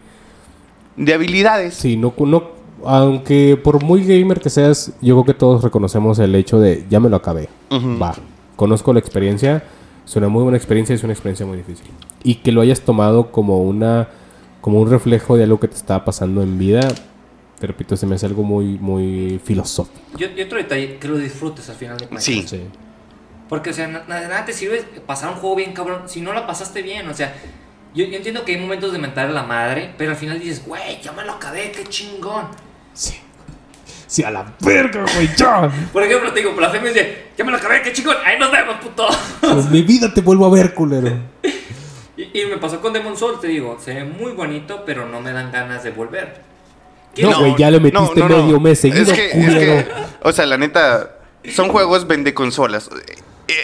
De habilidades. Sí, no, no, aunque por muy gamer que seas, yo creo que todos reconocemos el hecho de ya me lo acabé. Va, conozco la experiencia, es una muy buena experiencia y es una experiencia muy difícil. Y que lo hayas tomado como una como un reflejo de algo que te está pasando en vida, te repito, se me hace algo muy muy filosófico. Yo, y otro detalle, que lo disfrutes al final de cuentas. Sí. Sí. Porque, o sea, nada te sirve pasar un juego bien cabrón si no la pasaste bien. O sea, yo, yo entiendo que hay momentos de mentar a la madre, pero al final dices, güey, ya me lo acabé, qué chingón. Sí. Sí, a la verga, güey, ya. [LAUGHS] Por ejemplo, te digo, Blasfemia dice, ya me lo acabé, qué chingón, ahí nos vemos, puto. En mi vida te vuelvo a ver, culero. [LAUGHS] Y, y me pasó con Demon Souls, te digo, se ve muy bonito, pero no me dan ganas de volver. No, güey, ya le metiste medio mes seguido, Es que, es culero. que, o sea, la neta, son juegos vende consolas.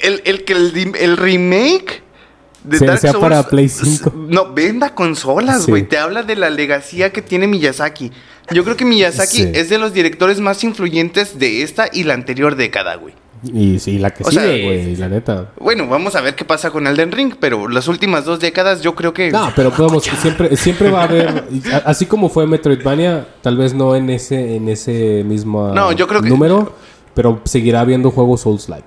El, el el, el remake de Sea- Dark sea Souls, para Play s- 5. No, venda consolas, Sí. güey. Te habla de la legacía que tiene Miyazaki. Yo creo que Miyazaki Sí. es de los directores más influyentes de esta y la anterior década, güey. Y sí, la que O sigue, güey, la neta. Bueno, vamos a ver qué pasa con Elden Ring, pero las últimas dos décadas yo creo que... No, pero [LAUGHS] vamos, siempre, siempre va a haber, [LAUGHS] así como fue Metroidvania, tal vez no en ese, en ese mismo No, yo creo que- número, pero seguirá habiendo juegos Souls-like.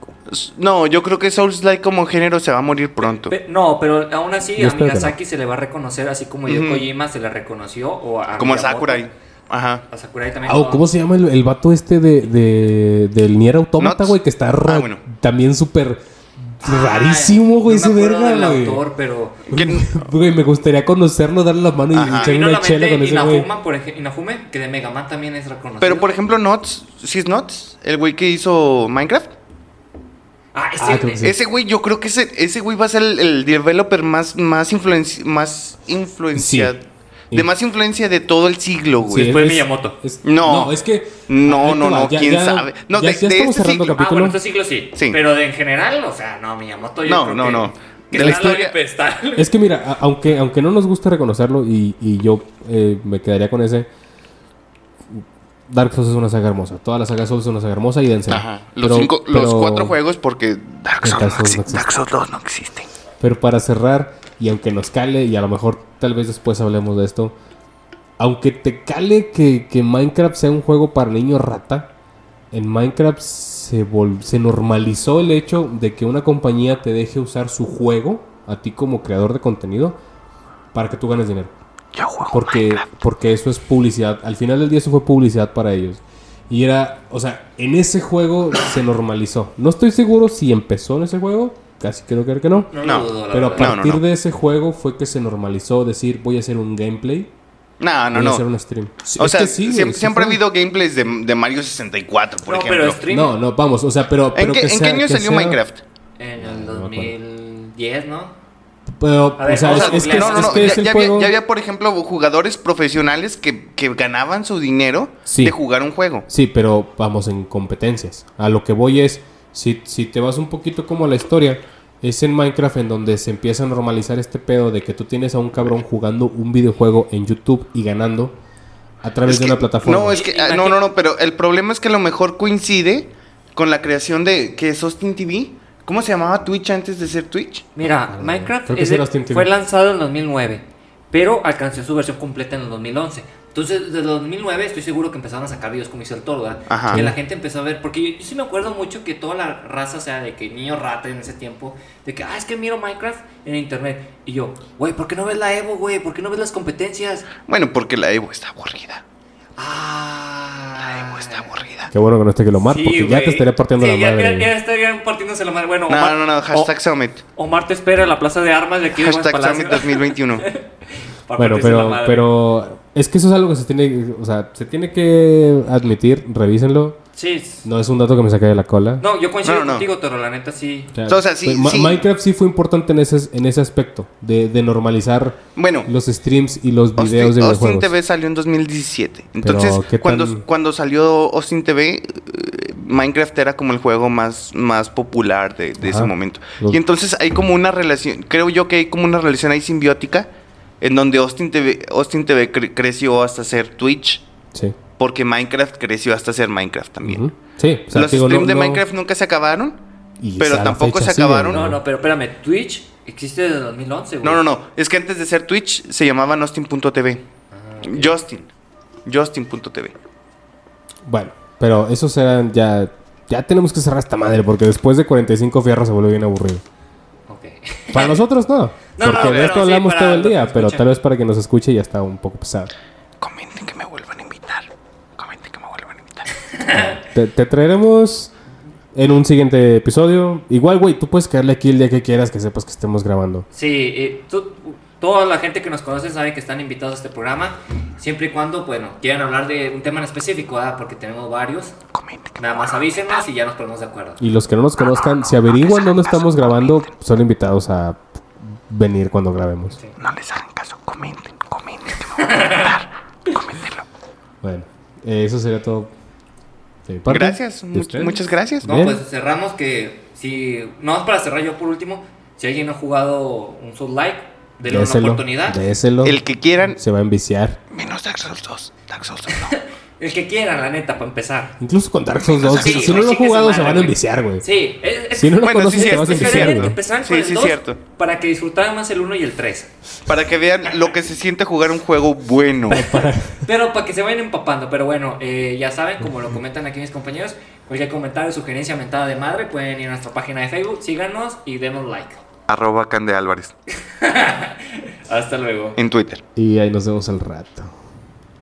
No, yo creo que Souls-like como género se va a morir pronto. Pe- no, pero aún así Yo a Miyazaki se le va a reconocer, así como yo Ujú. Kojima se le reconoció, o a Como a. Sakurai. Ajá. A Sakurai también. Ah, ¿Cómo se llama el, el vato este de, de- del Nier Automata, güey? Que está Ah, bueno. también súper Ay, rarísimo, güey, ese verga, del güey. autor, pero... [LAUGHS] Güey, me gustaría conocerlo, darle la mano y Ajá. una la chela con ese güey. Inafuma, por ejemplo, Inafume, que de Mega Man también es reconocido. Pero por ejemplo, Nuts, ¿sí es Nuts? El güey que hizo Minecraft. Ah, ese, Ah, creo que sí. Ese güey, yo creo que ese, ese güey va a ser el, el developer más, más, influenci más influencia. Sí. De más influencia de todo el siglo, güey. Sí, Después es- Miyamoto. es- No. no, es que. No, te no, no, quién sabe. No, ya, de- ya de estamos este cerrando siglo. Ah, bueno, este siglo sí. Sí. Pero de en general, o sea, no, Miyamoto yo No, creo no, que, no. que De la historia-. Es que mira, aunque, aunque no nos gusta reconocerlo y, y yo eh, me quedaría con ese. Dark Souls es una saga hermosa. Toda la saga Souls es una saga hermosa y dense. Ajá. Los, cinco, los cuatro juegos porque Dark Souls, Dark no Souls no existe. Dark Souls 2 no existe. Pero para cerrar, y aunque nos cale, y a lo mejor tal vez después hablemos de esto, aunque te cale que, que Minecraft sea un juego para niños rata, en Minecraft se, vol- se normalizó el hecho de que una compañía te deje usar su juego, a ti como creador de contenido, para que tú ganes dinero. Yo juego Porque, Minecraft. porque eso es publicidad. Al final del día eso fue publicidad para ellos. Y era, o sea, en ese juego se normalizó. No estoy seguro si empezó en ese juego, casi creo que que no. No, No, Pero a no, partir no. de ese juego fue que se normalizó decir voy a hacer un gameplay, No, no, voy a hacer no. un stream. O es sea, que sí, siempre, sí siempre ha habido gameplays de, de Mario 64, por No, ejemplo. pero stream No, no, vamos, o sea, pero... ¿En, pero qué, que en qué año que salió sea- Minecraft? en el No, no me acuerdo. 2010, ¿no? Pero, ver, o sea, es, es que, no, no, es no. que Ya, es el ya juego... había, ya había, por ejemplo, jugadores profesionales que, que ganaban su dinero Sí. de jugar un juego. Sí, pero vamos en competencias. A lo que voy es, si, si te vas un poquito como a la historia, es en Minecraft en donde se empieza a normalizar este pedo de que tú tienes a un cabrón jugando un videojuego en YouTube y ganando a través Es de una plataforma. No, es que, ah, no, no, no, pero el problema es que a lo mejor coincide con la creación de, que es Austin TV. ¿Cómo se llamaba Twitch antes de ser Twitch? Mira, Ah, Minecraft es de- fue lanzado en 2009, pero alcanzó su versión completa en el 2011. Entonces, desde 2009 estoy seguro que empezaron a sacar videos como hizo el toro, ¿verdad? Ajá. Que la gente empezó a ver, porque yo, yo sí me acuerdo mucho que toda la raza, o sea, de que niño rata en ese tiempo, de que, ah, es que miro Minecraft en internet. Y yo, güey, ¿por qué no ves la Evo, güey? ¿Por qué no ves las competencias? Bueno, porque la Evo está aburrida. Ah, La Evo está aburrida. Qué bueno que no esté que lo Sí, porque ya güey. te estaría partiendo Sí, la ya- madre. Ya, ya estarían partiéndose la madre. Bueno, No, Omar, no, no, hashtag Summit. O- Omar te espera en la plaza de armas de aquí de Hashtag Gómez Summit Palacio. 2021. [LAUGHS] Para Bueno, pero, pero Es que eso es algo que se tiene, o sea, se tiene que admitir, revísenlo. Sí. No es un dato que me saque de la cola. No, yo coincido No, no, no. contigo, pero la neta sí. O O sea, sí, Ma- sí. Minecraft sí fue importante en ese, en ese aspecto, de, de normalizar Bueno, los streams y los videos Austin, de Austin videojuegos. TV salió en 2017. Entonces, Pero, ¿qué cuando, tan- cuando salió Austin TV, eh, Minecraft era como el juego más, más popular de, de ese momento. Y entonces hay como una relación, creo yo que hay como una relación ahí simbiótica, en donde Austin TV, Austin TV cre- creció hasta ser Twitch, Sí. porque Minecraft creció hasta ser Minecraft también. Sí, o sea, Los no- streams de no- Minecraft nunca se acabaron, y pero tampoco se acabaron. No, no, pero espérame, Twitch existe desde 2011, güey. No, no, no. Es que antes de ser Twitch se llamaban Austin.tv. Justin. Justin.tv. Bueno, pero esos eran ya... Ya tenemos que cerrar esta madre porque después de 45 fierros se vuelve bien aburrido. [LAUGHS] Para nosotros no. No, porque no, de esto hablamos todo el día, pero tal vez para que nos escuche ya está un poco pesado. Comenten que me vuelvan a invitar. Comenten que me vuelvan a invitar. [LAUGHS] Te, te traeremos en un siguiente episodio. Igual, güey, tú puedes caerle aquí el día que quieras que sepas que estemos grabando. Sí, eh, tú- toda la gente que nos conoce sabe que están invitados a este programa, siempre y cuando, bueno, quieran hablar de un tema en específico, ¿verdad? porque tenemos varios. Nada más avísenos y ya nos ponemos de acuerdo. Y los que no nos conozcan, si averiguan dónde estamos grabando, son invitados a venir cuando grabemos. Sí. No les hagan caso. Comenten, comenten que me a invitar. [LAUGHS] Coméntenlo. Bueno, eh, eso sería todo. de mi parte. Gracias. ¿De much- muchas gracias. No, Bien. pues cerramos que si, no para cerrar yo por último, si alguien no ha jugado un Soul Like, denle una Déselo, oportunidad. déselo. El que quieran, Se va a enviciar. menos Dark Souls 2. Dark Souls 1. [LAUGHS] El que quieran, la neta, para empezar. Incluso con Dark Souls 2. Sí, si no lo han jugado, se van a enviciar, güey. Sí, es, es- Si no lo Bueno, sí, conoces, te cierto, vas a sí, enviciar. güey. empezaran Sí, con el sí, 2 cierto. para que disfrutaran más el 1 y el 3. Para que vean lo que se siente jugar un juego bueno. Pero para que se vayan empapando. Pero bueno, eh, ya saben, como lo comentan aquí mis compañeros, cualquier comentario, sugerencia, mentada de madre, pueden ir a nuestra página de Facebook, síganos y denos like. Arroba Cande Álvarez. [LAUGHS] Hasta luego. En Twitter. Y ahí nos vemos al rato.